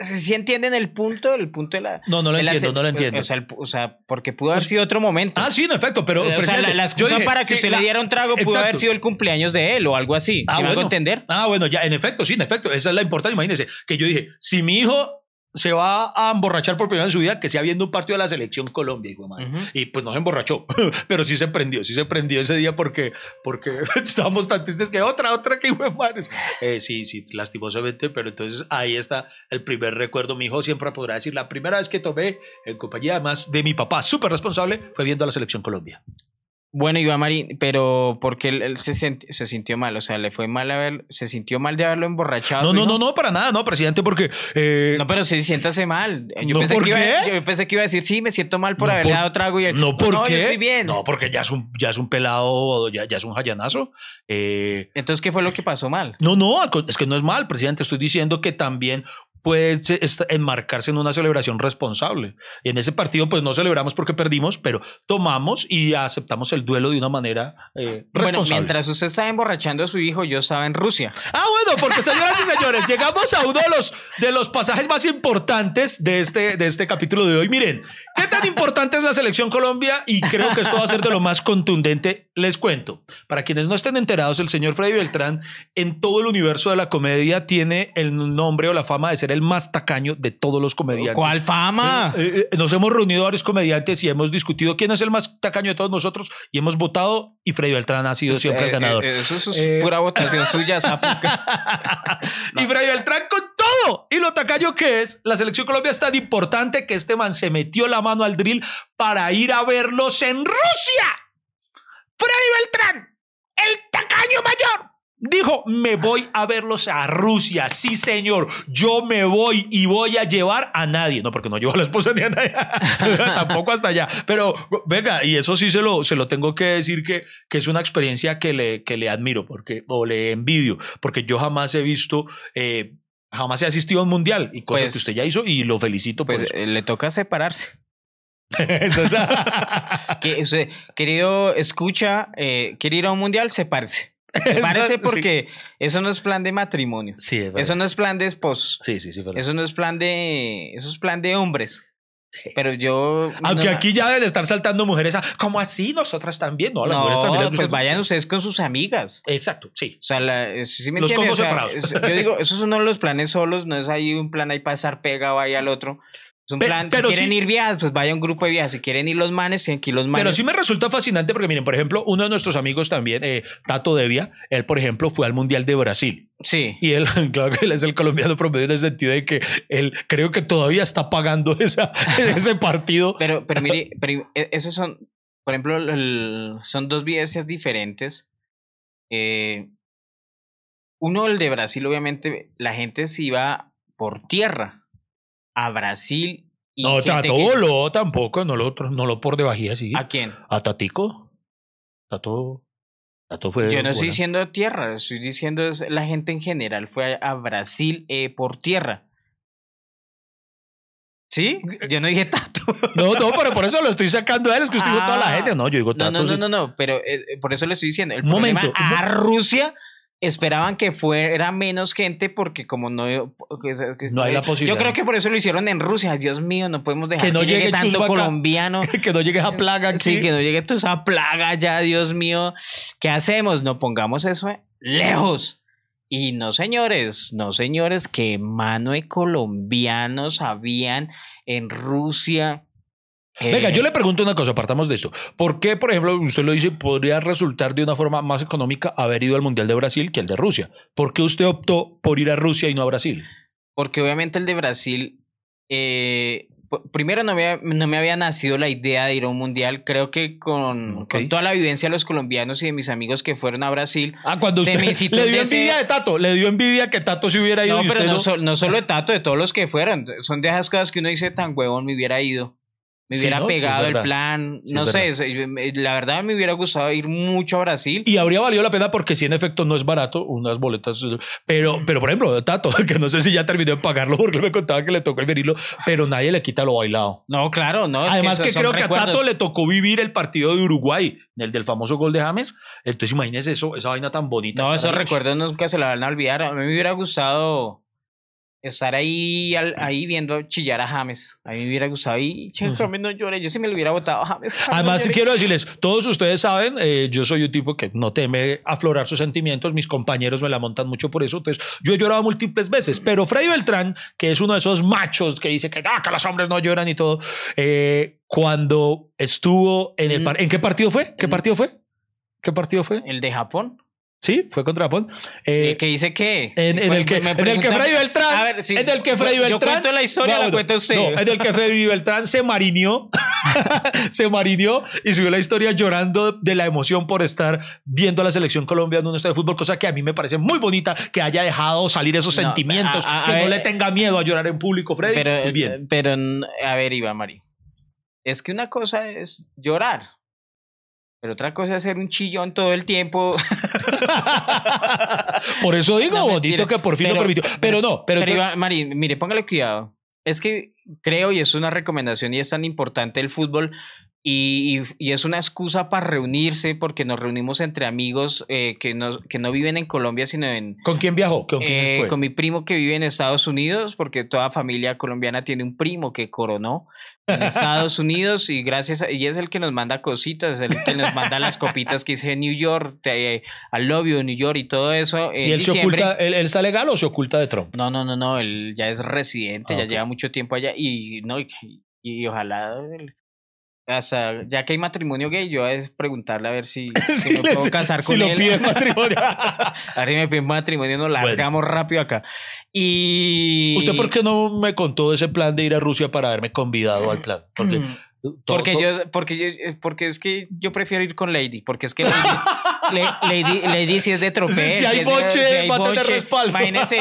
si entienden el punto, el punto de la. No, no lo la entiendo, no lo entiendo. O sea, el o sea, porque pudo haber sido otro momento. ah, sí, en efecto, pero. o sea, la, la excusa dije, para que sí, usted la- le diera un trago pudo haber sido el cumpleaños de él o algo así. Ah, ¿Sí me hago bueno. entender? Ah, bueno, ya, en efecto, sí, en efecto. Esa es la importancia. Imagínense que yo dije, si mi hijo se va a emborrachar por primera vez en su vida, que sea viendo un partido de la selección Colombia, hijo de madre. Y pues no se emborrachó, pero sí se prendió, sí se prendió ese día porque, porque estábamos tan tristes que otra, otra que hijo de madres. Eh, sí, sí, lastimosamente, pero entonces ahí está el primer recuerdo. Mi hijo siempre podrá decir, la primera vez que tomé en compañía además de mi papá, súper responsable, fue viendo a la selección Colombia. Bueno, Iván Marín, pero porque él, él se, sent- se sintió mal, o sea, le fue mal haber, se sintió mal de haberlo emborrachado. No, no, no, no, para nada, no, presidente, porque... eh, No, pero sí, siéntase mal. Yo, ¿No, pensé por que iba, yo pensé que iba a decir, sí, me siento mal por No, haberle por- dado trago y él, no, ¿por no, qué? yo estoy bien. No, porque ya es un, ya es un pelado, ya, ya es un jayanazo. Eh, Entonces, ¿qué fue lo que pasó mal? No, no, es que no es mal, presidente. Estoy diciendo que también puede enmarcarse en una celebración responsable. Y en ese partido, pues no celebramos porque perdimos, pero tomamos y aceptamos el duelo de una manera eh, Bueno, responsable. mientras usted estaba emborrachando a su hijo, yo estaba en Rusia. Ah, bueno, porque señoras y señores, llegamos a uno de los, de los pasajes más importantes de este, de este capítulo de hoy. Miren, ¿qué tan importante es la selección Colombia? Y creo que esto va a ser de lo más contundente. Les cuento. Para quienes no estén enterados, el señor Freddy Beltrán en todo el universo de la comedia tiene el nombre o la fama de ser el más tacaño de todos los comediantes. ¿Cuál fama? Eh, eh, nos hemos reunido varios comediantes y hemos discutido quién es el más tacaño de todos nosotros y hemos votado y Freddy Beltrán ha sido siempre el Eh, ganador. eh, eso, eso es Eh, pura votación suya, Zapuca. Y Freddy Beltrán con todo. Y lo tacaño que es, la selección Colombia es tan importante que este man se metió la mano al drill para ir a verlos en Rusia. Freddy Beltrán, el tacaño mayor. Dijo, me voy a verlos a Rusia. Sí, señor. Yo me voy y voy a llevar a nadie. No, porque no llevo a la esposa ni a nadie. Tampoco hasta allá. Pero venga, y eso sí se lo, se lo tengo que decir que, que es una experiencia que le, que le admiro porque, o le envidio. Porque yo jamás he visto... eh, Jamás he asistido a un mundial y cosas Pues- que usted ya hizo y lo felicito por Pues eso. eh, le toca separarse. Que, usted, querido, escucha, eh, quiere ir a un mundial, sí. porque eso no es plan de matrimonio. sí, es verdad. Eso no es plan de esposos. Sí, sí, sí. verdad. Eso no es plan de. Eso es plan de hombres. Pero yo. Aunque no- aquí ya deben estar saltando mujeres. a, ¿Cómo así? Nosotras también. No, las No, mujeres también pues vayan ustedes con sus amigas. Exacto, sí. O sea, la, ¿sí me Los entiende? combos O sea, separados. es- yo digo, eso es uno de los planes solos, no es ahí un plan ahí para estar pegado ahí al otro. Es un Pe- plan, pero si quieren sí- ir viajes, pues vaya un grupo de viajes. Si quieren ir los manes, tienen que ir los manes. Pero sí me resulta fascinante porque, miren, por ejemplo, uno de nuestros amigos también, eh, Tato Devia, él, por ejemplo, fue al Mundial de Brasil. Sí. Y él, claro que él es el colombiano promedio en el sentido de que él creo que todavía está pagando esa, ese partido. Pero, pero mire, pero e- esos son, por ejemplo, el- son dos vivencias diferentes. Eh, uno, el de Brasil, obviamente, la gente se iba por tierra a Brasil. Y No, Tato que- voló tampoco, no lo, no lo por debajía, sí. ¿A quién? A Tatico. Tato, Tato fue. Yo no estoy diciendo tierra, estoy diciendo es la gente en general fue a, a Brasil eh, por tierra. ¿Sí? Yo no dije Tato. No, no, pero por eso lo estoy sacando a él. Es que usted dijo toda la Ah. gente. No, yo digo No, Tato. no, no, no, no, pero eh, eh, por eso le estoy diciendo. El Un problema momento, a Rusia esperaban que fuera menos gente porque como no que- que- No hay la posibilidad. Yo creo que por eso lo hicieron en Rusia. Dios mío, no podemos dejar Que no llegue tanto Chusma acá. colombiano. que no llegue a plaga aquí. Sí, que no llegue toda esa plaga ya, Dios mío. ¿Qué hacemos? No pongamos eso eh, lejos. Y no, señores, no, señores, que mano de colombianos habían en Rusia. Venga, Eh, yo le pregunto una cosa, partamos de esto. ¿Por qué, por ejemplo, usted lo dice, podría resultar de una forma más económica haber ido al Mundial de Brasil que al de Rusia? ¿Por qué usted optó por ir a Rusia y no a Brasil? Porque obviamente el de Brasil, eh, primero no me, había- no me había nacido la idea de ir a un mundial. Creo que con, toda la vivencia de los colombianos y de mis amigos que fueron a Brasil. Ah, cuando usted me le dio envidia de Tato, le dio envidia que Tato se hubiera ido No, y pero usted no, no. so- no solo de Tato, de todos los que fueron. Son de esas cosas que uno dice tan huevón, me hubiera ido. Me hubiera pegado el plan. Sí, no sé, la verdad me hubiera gustado ir mucho a Brasil. Y habría valido la pena porque sí, en efecto, no es barato unas boletas. Pero, pero por ejemplo, Tato, que no sé si ya terminó de pagarlo porque me contaba que le tocó el venirlo, pero nadie le quita lo bailado. No, claro, no. Además que, creo que a. Tato le tocó vivir el partido de Uruguay, el del famoso gol de James. Entonces imagínese eso, esa vaina tan bonita. No, esos ahí. recuerdos nunca se la van a olvidar. A mí me hubiera gustado estar ahí, al- ahí viendo chillar a James. A mí me hubiera gustado. Y che. James no llore. Yo sí me lo hubiera votado a James. James, no Además, llore. quiero decirles, todos ustedes saben, eh, yo soy un tipo que no teme aflorar sus sentimientos, mis compañeros me la montan mucho por eso, entonces yo he llorado múltiples veces, pero Freddy Beltrán, que es uno de esos machos que dice que, ah, que los hombres no lloran y todo, eh, cuando estuvo en el... ¿En qué partido fue? ¿Qué Mm. partido fue? ¿Qué partido fue? El de Japón. Sí, fue contra Japón. Eh, Eh, que dice que. en, en el que, en el que Freddy Beltrán. A ver, sí, en el que Freddy Beltrán. Yo cuento la historia, la bueno, cuenta usted. No, en el que Freddy Beltrán se marineó. se marineó y subió la historia llorando de la emoción por estar viendo a la selección Colombia en un estadio de fútbol, cosa que a mí me parece muy bonita que haya dejado salir esos No, sentimientos, a- a- que a no ver, le tenga miedo a llorar en público, Freddy. pero, muy bien. pero, a ver, Iván Mari. Es que una cosa es llorar. Pero otra cosa es ser un chillón todo el tiempo. Por eso digo, No, bonito que por fin lo Pero- permitió. Pero no, pero, Pero, entonces- Iván, Mari, mire, póngale cuidado. Es que creo, y es una recomendación, y es tan importante el fútbol, y, y- y es una excusa para reunirse, porque nos reunimos entre amigos eh, que, no, que no viven en Colombia, sino en, ¿con quién viajó? ¿Con quién eh, con mi primo que vive en Estados Unidos, porque toda familia colombiana tiene un primo que coronó en Estados Unidos y gracias a, y es el que nos manda cositas, el que nos manda las copitas que dice New York, te, I love you New York y todo eso. ¿Y él se oculta, él, él está legal o se oculta de Trump? No, no, no, no, él ya es residente, Ah, ya lleva mucho tiempo allá y no y, y ojalá él- hasta ya que hay matrimonio gay, yo voy a preguntarle a ver si, si me puedo casar si con lo él. pide matrimonio. A ver si me piden matrimonio, nos largamos rápido acá. Y. ¿Usted por qué no me contó ese plan de ir a Rusia para haberme convidado al plan? Porque, todo- Porque todo- yo, porque yo, porque es que yo prefiero ir con Lady, porque es que Lady, Lady, Lady si es de tropel. Si- si hay es boche, va a tener respaldo. Imagínense,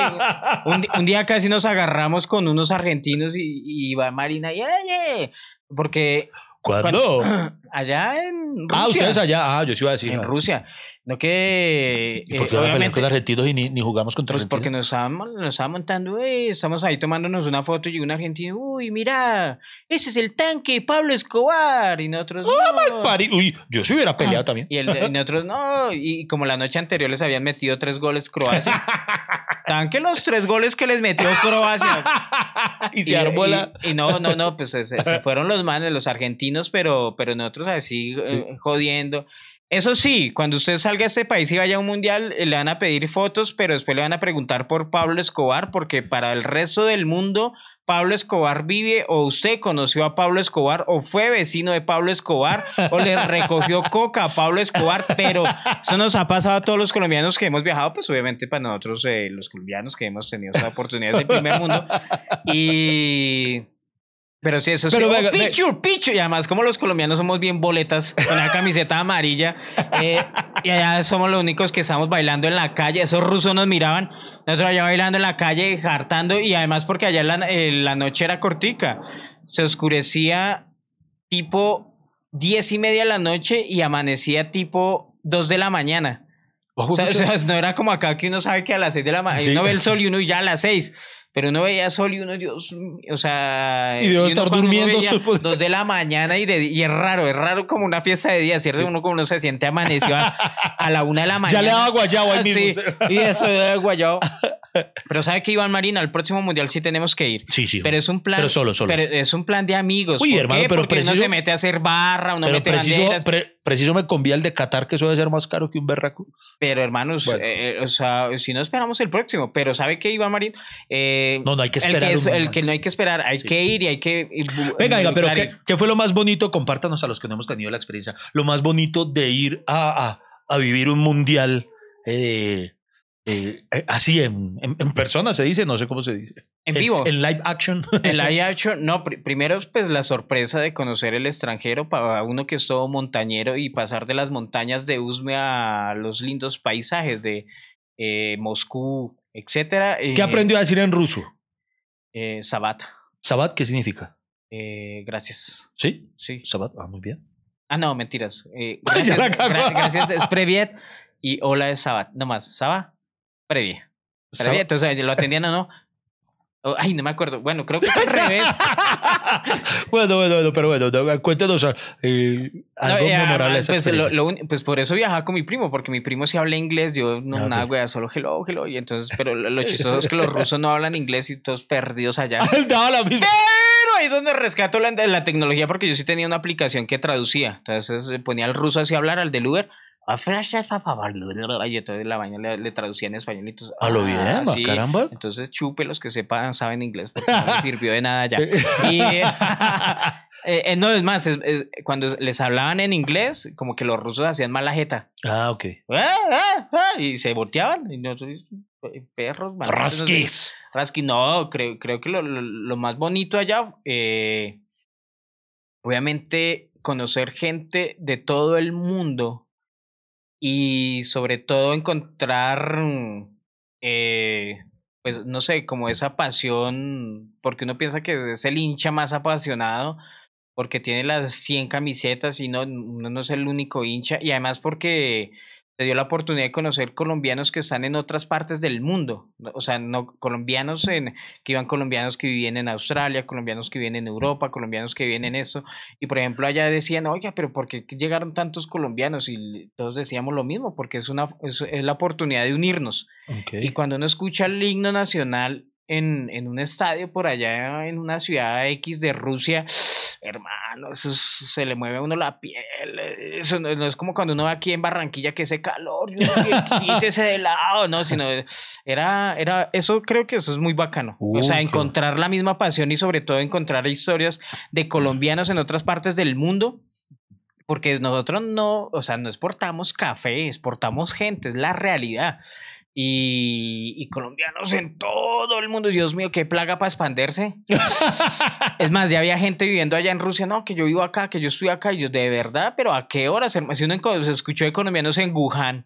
un, un día casi nos agarramos con unos argentinos y, y va Marina y "Oye", porque ¿Cuándo? allá en Rusia. Ah, ustedes allá. Ah, yo sí iba a decir. En ah. Rusia. No que. ¿Y por eh, qué van a pelear obviamente, con argentinos y ni, ni jugamos contra pues porque nos estábamos, nos montando, eh, estamos ahí tomándonos una foto y un argentino, uy, mira, ese es el tanque Pablo Escobar. Y nosotros. "No". Pari- Uy, yo sí hubiera peleado también. Y, el, y nosotros, no. Y como la noche anterior les habían metido tres goles Croacia. Tanque los tres goles que les metió Croacia. y se armó y- la. y no, no, no, pues se, se fueron los manes, los argentinos, pero, pero nosotros así eh, Sí. jodiendo. Eso sí, cuando usted salga a este país y vaya a un mundial, eh, le van a pedir fotos, pero después le van a preguntar por Pablo Escobar, porque para el resto del mundo, Pablo Escobar vive, o usted conoció a Pablo Escobar, o fue vecino de Pablo Escobar, o le recogió coca a Pablo Escobar, pero eso nos ha pasado a todos los colombianos que hemos viajado, pues obviamente para nosotros, eh, los colombianos que hemos tenido esa oportunidad del primer mundo. Y. Pero sí, eso sí. Pero oh, venga, ve- pichu, pichu. Y además, como los colombianos somos bien boletas, con la camiseta amarilla, eh, y allá somos los únicos que estamos bailando en la calle. Esos rusos nos miraban, nosotros allá bailando en la calle, hartando, y además porque allá la, eh, la noche era cortica. Se oscurecía tipo diez y media de la noche y amanecía tipo dos de la mañana. Ojo, O sea, o sea, no era como acá que uno sabe que a las 6 de la mañana Sí. uno ve el sol y uno ya a las 6. Pero uno veía sol y uno, Dios o sea. Y debe uno estar uno durmiendo, veía. Dos de la mañana y, de, y es raro, es raro como una fiesta de día, ¿cierto? Sí. Uno como uno se siente amaneció a, a la una de la mañana. Ya le daba guayabo Ah, mismo. Sí, y eso de guayabo. Pero sabe que Iván Marina, al próximo mundial sí tenemos que ir. Sí, sí. Pero es un plan. Pero solo, solo. pero es un plan de amigos. Uy, ¿Por hermano, qué? pero Porque uno preciso- se mete a hacer barra, uno Pero mete preciso, pre- preciso me convía el de Qatar, que eso debe ser más caro que un berraco. Pero hermanos, Bueno. eh, o sea, si no esperamos el próximo, pero ¿sabe qué, Iván Marín? Eh, No, no hay que el, esperar. que es- un- el que no hay que esperar, hay Sí. que ir y hay que... y Venga, venga, pero ¿qué, qué fue lo más bonito? Compártanos a los que no hemos tenido la experiencia. Lo más bonito de ir a, a, a vivir un mundial eh, eh, eh, así en, en, en persona, se dice, no sé cómo se dice. En vivo. En, live action. En live action, no, pri- primero pues la sorpresa de conocer el extranjero para uno que es todo montañero y pasar de las montañas de Usme a los lindos paisajes de eh, Moscú, etcétera. ¿Qué aprendió a decir en ruso? Eh, Sabat. ¿Sabat qué significa? Eh, gracias. ¿Sí? Sí. Sabat, ah, muy bien. Ah, no, mentiras. Eh, gracias, gra- gracias es Previet y hola es Sabat. No más, Saba, Previet. Previet, entonces lo atendían o no. Oh, ay, no me acuerdo. Bueno, creo que es al revés. bueno, bueno, bueno, pero bueno, no, cuéntenos eh, algo No, eh, memorable esa pues, lo- pues por eso viajaba con mi primo, porque mi primo sí habla inglés, yo no, Ah, nada, wea, solo hello, hello. Y entonces, pero lo, lo chistoso es que los rusos no hablan inglés y todos perdidos allá. La misma. Pero ahí es donde rescato la, la tecnología, porque yo sí tenía una aplicación que traducía. Entonces eh, ponía al ruso así a hablar, al del Uber. Y entonces la vaina le, le traducía en español. y A lo ah, bien, ah, sí. caramba. Entonces chupe los que sepan, saben inglés, porque no les sirvió de nada ya. Sí. Y, eh, eh, eh, no, es más, es- es- cuando les hablaban en inglés, como que los rusos hacían mala jeta. Ah, ok. Ah, ah, ah, Y se volteaban. Y nosotros, perros, malditos, no. Raskis. Rasky, no, creo, creo que lo, lo- lo más bonito allá, eh, obviamente, conocer gente de todo el mundo y sobre todo encontrar, mm, eh, pues no sé, como esa pasión, porque uno piensa que es el hincha más apasionado, porque tiene las 100 camisetas y no, uno no es el único hincha, y además porque se dio la oportunidad de conocer colombianos que están en otras partes del mundo, o sea, no colombianos en, que iban colombianos que vivían en Australia, colombianos que viven en Europa, colombianos que viven en esto, y por ejemplo allá decían, oiga, pero ¿por qué llegaron tantos colombianos? Y todos decíamos lo mismo, porque es, una, es, es la oportunidad de unirnos. Y cuando uno escucha el himno nacional en, en un estadio por allá, en una ciudad X de Rusia, hermano, eso es- se le mueve a uno la piel. Eso no, no es como cuando uno va aquí en Barranquilla que ese calor, quítese de lado, no, sino era, era, eso creo que eso es muy bacano. o sea, Uh, encontrar la misma pasión y sobre todo encontrar historias de colombianos en otras partes del mundo. Porque nosotros no, o sea, no exportamos café, exportamos gente, es la realidad. Y, y colombianos en todo el mundo. Dios mío, qué plaga para expandirse. es más, ya había gente viviendo allá en Rusia, no, que yo vivo acá, que yo estoy acá, y yo, de verdad, pero ¿a qué horas? Si uno se escuchó de colombianos en Wuhan,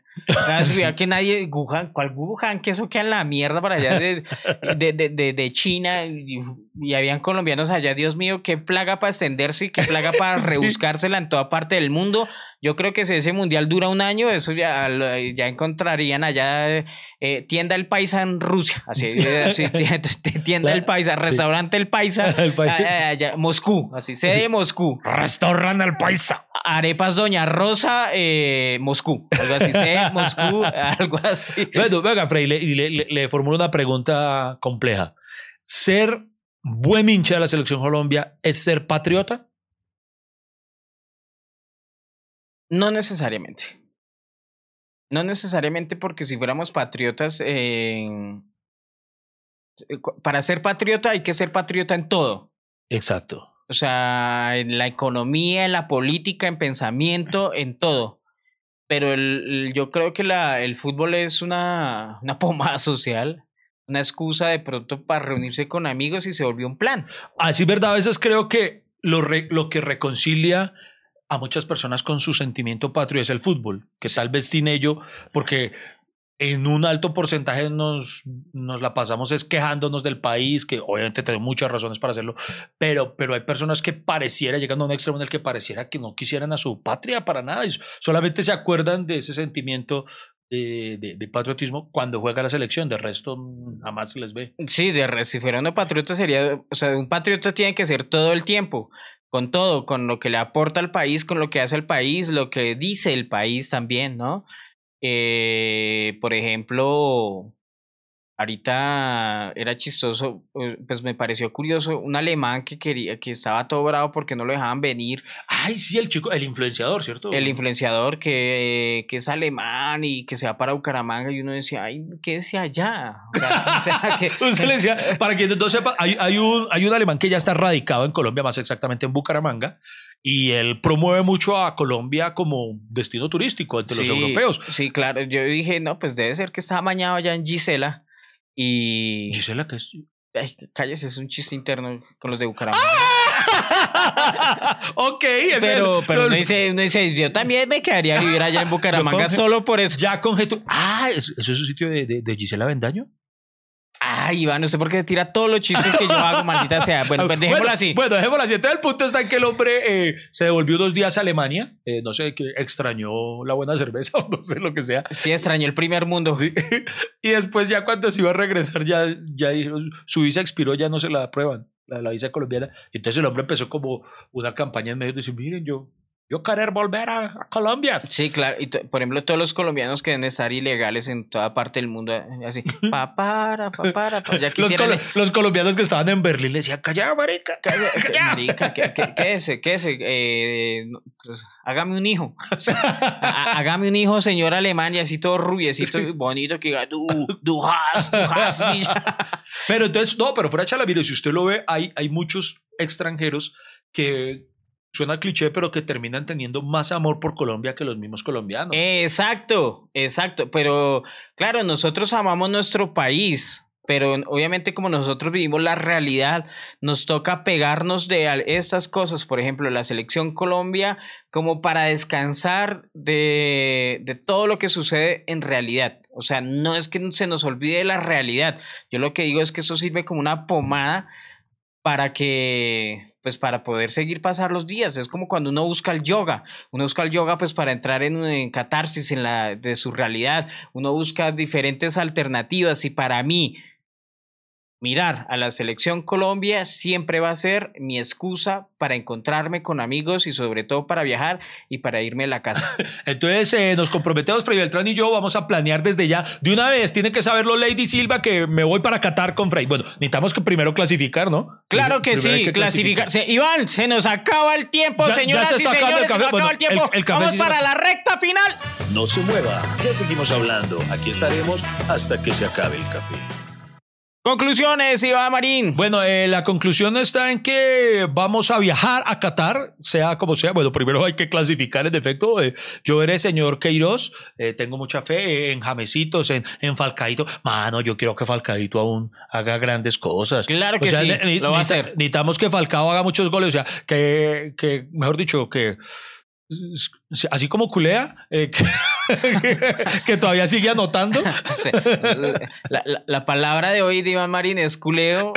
ciudad que nadie, Wuhan, ¿cuál Wuhan? Que eso queda en la mierda para allá de, de, de, de- China, y, y habían colombianos allá, Dios mío, qué plaga para extenderse y qué plaga para rebuscársela en toda parte del mundo. Yo creo que si ese mundial dura un año, eso ya, ya encontrarían allá eh, tienda El Paisa en Rusia, así, eh, así, ti- tienda El Paisa, Sí. restaurante El Paisa, El Paisa. allá, Moscú, así, sede de Moscú. Restaurante al paisa. Arepas Doña Rosa, eh, Moscú, algo así, sede Moscú, algo así. Bueno, venga, Frey, le, le, le- le formulo una pregunta compleja. ¿Ser buen hincha de la selección Colombia es ser patriota? No necesariamente. No necesariamente porque si fuéramos patriotas, eh, para ser patriota hay que ser patriota en todo. Exacto. O sea, en la economía, en la política, en pensamiento, en todo. Pero el, el- yo creo que la, el fútbol es una, una pomada social, una excusa de pronto para reunirse con amigos y se volvió un plan. Así es verdad, a veces creo que lo, re- lo que reconcilia a muchas personas con su sentimiento patrio es el fútbol, que tal vez sin ello, porque en un alto porcentaje nos, nos la pasamos es quejándonos del país, que obviamente tenemos muchas razones para hacerlo, pero, pero hay personas que pareciera, llegando a un extremo en el que pareciera que no quisieran a su patria para nada, y solamente se acuerdan de ese sentimiento de, de- de patriotismo cuando juega la selección, de resto mm, jamás se les ve. Sí, de si fuera un patriota sería, o sea, un patriota tiene que ser todo el tiempo, con todo, con lo que le aporta al país, con lo que hace el país, lo que dice el país también, ¿no? Eh, por ejemplo, ahorita era chistoso, eh, pues me pareció curioso, un alemán que quería, que estaba todo bravo porque no lo dejaban venir, Ay, sí, el chico, el influenciador, ¿cierto? el influenciador que, que es alemán y que se va para Bucaramanga y uno decía, ay, quédese allá. O sea, o sea, que, Usted le decía, para que no sepa, hay, hay un, hay un alemán que ya está radicado en Colombia, más exactamente en Bucaramanga, y él promueve mucho a Colombia como destino turístico entre los europeos. Sí, claro. Yo dije, no, pues debe ser que estaba mañado allá en Gisela. Y. Gisela, ¿qué es? Ay, cállese, es un chiste interno con los de Bucaramanga. ok, es pero pero No, uno dice, uno dice, yo también me quedaría a vivir allá en Bucaramanga solo por eso. ya conjetu Ah, ¿eso eso es un sitio de, de, de Gisela Bendaño? Ay, Iván, no sé por qué tira todos los chistes que yo hago, maldita sea. Bueno, pues dejémoslo bueno, así. Bueno, dejémoslo así. Entonces el punto está en que el hombre eh, se devolvió dos días a Alemania. eh, no sé, que extrañó la buena cerveza o no sé lo que sea. Sí, extrañó el primer mundo. Sí. Y después ya cuando se iba a regresar, ya, ya dijo, su visa expiró, ya no se la aprueban, la, la visa colombiana. Entonces el hombre empezó como una campaña en medio de decir, miren, yo, yo querer volver a, a Colombia. Sí, claro. Y por ejemplo, todos los colombianos que deben estar ilegales en toda parte del mundo, eh, así, pa, para, pa, para, pa. Ya Los, quisieran- colo- los colombianos que estaban en Berlín le decían, calla, marica. Calla- Marica, ¿qué, qué, quédese, quédese, eh, no, pues, hágame un hijo. Há- Hágame un hijo, señor alemán, y así todo rubiecito y bonito que diga, du, du hast, du mich". Pero entonces, no, pero fuera de chalamiro, si usted lo ve, hay, hay muchos extranjeros que suena cliché, pero que terminan teniendo más amor por Colombia que los mismos colombianos. Exacto, exacto. Pero claro, nosotros amamos nuestro país, pero obviamente como nosotros vivimos la realidad, nos toca pegarnos de estas cosas, por ejemplo, la selección Colombia, como para descansar de, de todo lo que sucede en realidad. O sea, no es que se nos olvide la realidad. Yo lo que digo es que eso sirve como una pomada para que, pues para poder seguir pasar los días. Es como cuando uno busca el yoga. Uno busca el yoga pues para entrar en, en catarsis en la, de su realidad. Uno busca diferentes alternativas y para mí mirar a la selección Colombia siempre va a ser mi excusa para encontrarme con amigos y sobre todo para viajar y para irme a la casa. Entonces eh, nos comprometemos, Freddy Beltrán y yo vamos a planear desde ya. De una vez, tiene que saberlo Lady Silva que me voy para Qatar con Freddy. Bueno, necesitamos que primero clasificar, ¿no? Claro que Primero sí, que clasificar. Se- Iván, se nos acaba el tiempo, Ya- ya señoras se y está acabando el señores. Se nos café. acaba Bueno, el tiempo. el- el café Vamos sí- para la recta final. No se mueva, ya seguimos hablando. Aquí estaremos hasta que se acabe el café. Conclusiones, Iván Marín. Bueno, eh, la conclusión está en que vamos a viajar a Qatar, sea como sea. Bueno, primero hay que clasificar en defecto. Eh, yo eres señor Queiroz, eh, tengo mucha fe en Jamesitos, en, en Falcaito. Mano, yo quiero que Falcaito aún haga grandes cosas. Claro que O sea, sí, ne- lo va a hacer. Necesitamos que Falcao haga muchos goles, o sea, que, que mejor dicho, que así como culea, eh, que, que todavía sigue anotando. Sí. La, la- la palabra de hoy de Iván Marín es culeo.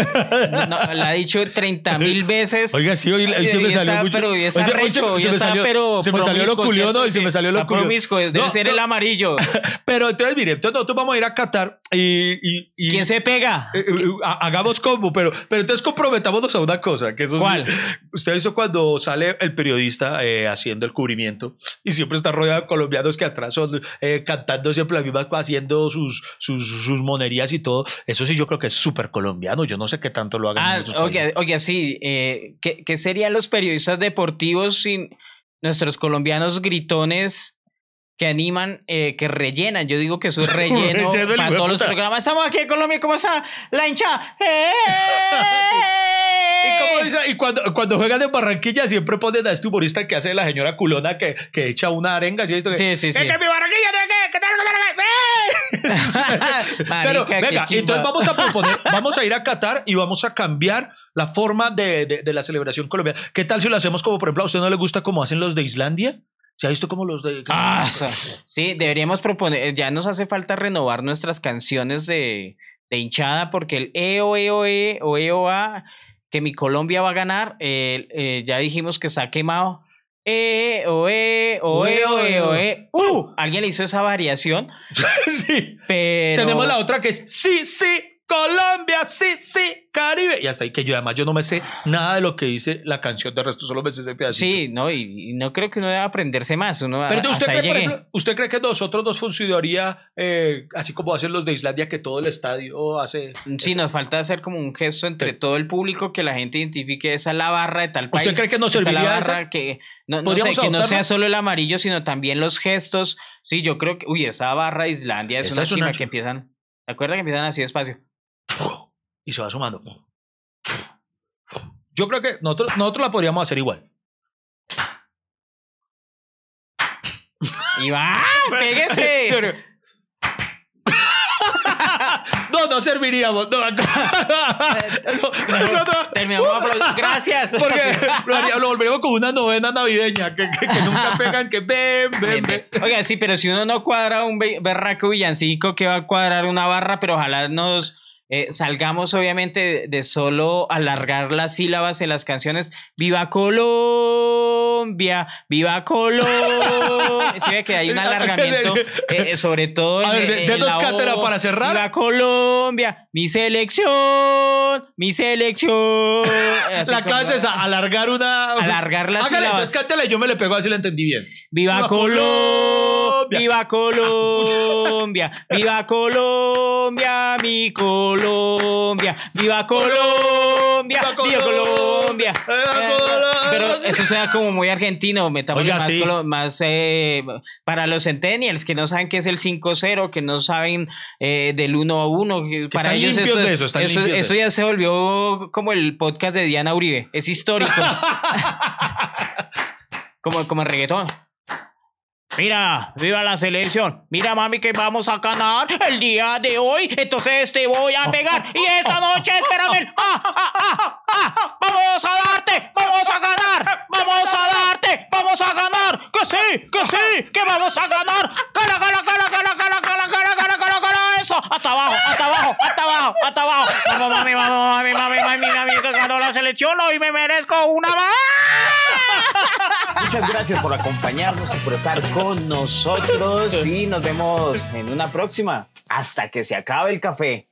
No, no, la ha dicho 30 mil veces. Oiga, sí, hoy, hoy se me salió mucho. pero hoy está recho, hoy se me salió- pero se me salió lo ¿cierto? ¿no? Y se me salió lo promiscuo, debe No, ser el amarillo. Pero entonces, mire, entonces nosotros vamos a ir a Qatar y... y, y- ¿Quién se pega? eh, eh, ha- hagamos como, pero, pero entonces comprometámonos a una cosa, que eso sí- ¿Cuál? usted hizo cuando sale el periodista eh, haciendo el cubrimiento y siempre está rodeado de colombianos que atrás son eh, cantando siempre las mismas haciendo sus, sus, sus monerías y todo. Eso sí yo creo que es súper colombiano. Yo no sé qué tanto lo hagan en Ah, países. oye, oye, sí. eh, ¿qué, qué serían los periodistas deportivos sin nuestros colombianos gritones que animan, eh, que rellenan? Yo digo que eso es relleno Relleno, el para todos los programas. Estamos aquí en Colombia, ¿cómo está la hincha? Y, como dice, y cuando, cuando juegan en Barranquilla siempre ponen a este humorista que hace la señora culona que, que echa una arenga. ¿sí? Que, Sí, sí, sí. "Es que mi Barranquilla Pero venga, entonces vamos a proponer, vamos a ir a Qatar y vamos a cambiar la forma de, de- de la celebración colombiana. ¿Qué tal si lo hacemos como, por ejemplo, a usted no le gusta como hacen los de Islandia? ¿Se ha visto como los de... Ah, sí, deberíamos proponer, ya nos hace falta renovar nuestras canciones de, de hinchada porque el EO, EO, E o EOA, que mi Colombia va a ganar, eh, eh, ya dijimos que está quemado. E, o, E, o, E, o, E, o, E. ¡Uh! Alguien le hizo esa variación, sí. pero... Tenemos la otra que es sí, sí, Colombia, sí, sí, Caribe. Y hasta ahí que yo además yo no me sé nada de lo que dice la canción, de resto solo me sé ese pedacito. Sí, no, y, y no creo que uno deba aprenderse más. Uno Pero a- usted cree, por ejemplo, ¿usted cree que nosotros nos funcionaría eh, así como hacen los de Islandia, que todo el estadio hace... Sí, nos falta hacer como un gesto entre Sí. todo el público que la gente identifique esa es la barra de tal país. ¿Usted cree que nos esa es la serviría barra esa? que no, no sé, ¿Podríamos que no sea solo el amarillo, sino también los gestos. Sí, yo creo que, uy, esa barra de Islandia es Esa una es chima que empiezan. ¿Te acuerdas que empiezan así despacio? Y se va sumando. Yo creo que nosotros, nosotros la podríamos hacer igual. Y va, pégese. No, no serviríamos. No, no. No, Terminamos. Gracias. porque lo, haría- lo como una novena navideña, que, que- que nunca pegan, que ven, ven, ven. Oiga, sí, pero si uno no cuadra un be- berraco villancico, que va a cuadrar una barra, pero ojalá nos eh, salgamos obviamente de, de solo alargar las sílabas en las canciones. ¡Viva Colombia! ¡Viva Colombia! Sí ve que hay un alargamiento, eh, sobre todo A en, ver, de- en O. cátedra para cerrar. ¡Viva Colombia! ¡Mi selección! ¡Mi selección! Así La clase es a- alargar una. Alargar las Hágale, sílabas. entonces cántela y yo me le pego así la entendí bien. ¡Viva ¡Viva Colombia! Colombia! ¡Viva Colombia! ¡Viva Colombia! ¡Mi Colombia! ¡Viva Colombia! ¡Viva ¡Viva Colombia! Pero eso suena como muy argentino, metamos Oiga, más, sí. más eh, para los centennials que no saben qué es el 5-0, que no saben eh, del 1 a 1. que para ellos eso, de eso, de eso ya se volvió como el podcast de Diana Uribe. Es histórico. como, como el reggaetón. Mira, viva la selección. Mira, mami, que vamos a ganar el día de hoy. Entonces te voy a pegar. Y esta noche, espérame. ¡Ah, ah, ah, ah! ¡Vamos a darte! ¡Vamos a ganar! ¡Vamos a darte! ¡Vamos a ganar! ¡Que sí! ¡Que sí! ¡Que vamos a ganar! ¡Gana, gana, gana, gana, gana, gana, gana, gana, gana, gana! ¡Eso! ¡Hasta abajo! ¡Hasta abajo! ¡Hasta abajo! ¡Hasta abajo! ¡Vamos, mami, vamos, mami, mami, mami, mami, que ganó la selección! ¡Hoy me merezco una más! Muchas gracias por acompañarnos y por estar con nosotros y nos vemos en una próxima. Hasta que se acabe el café.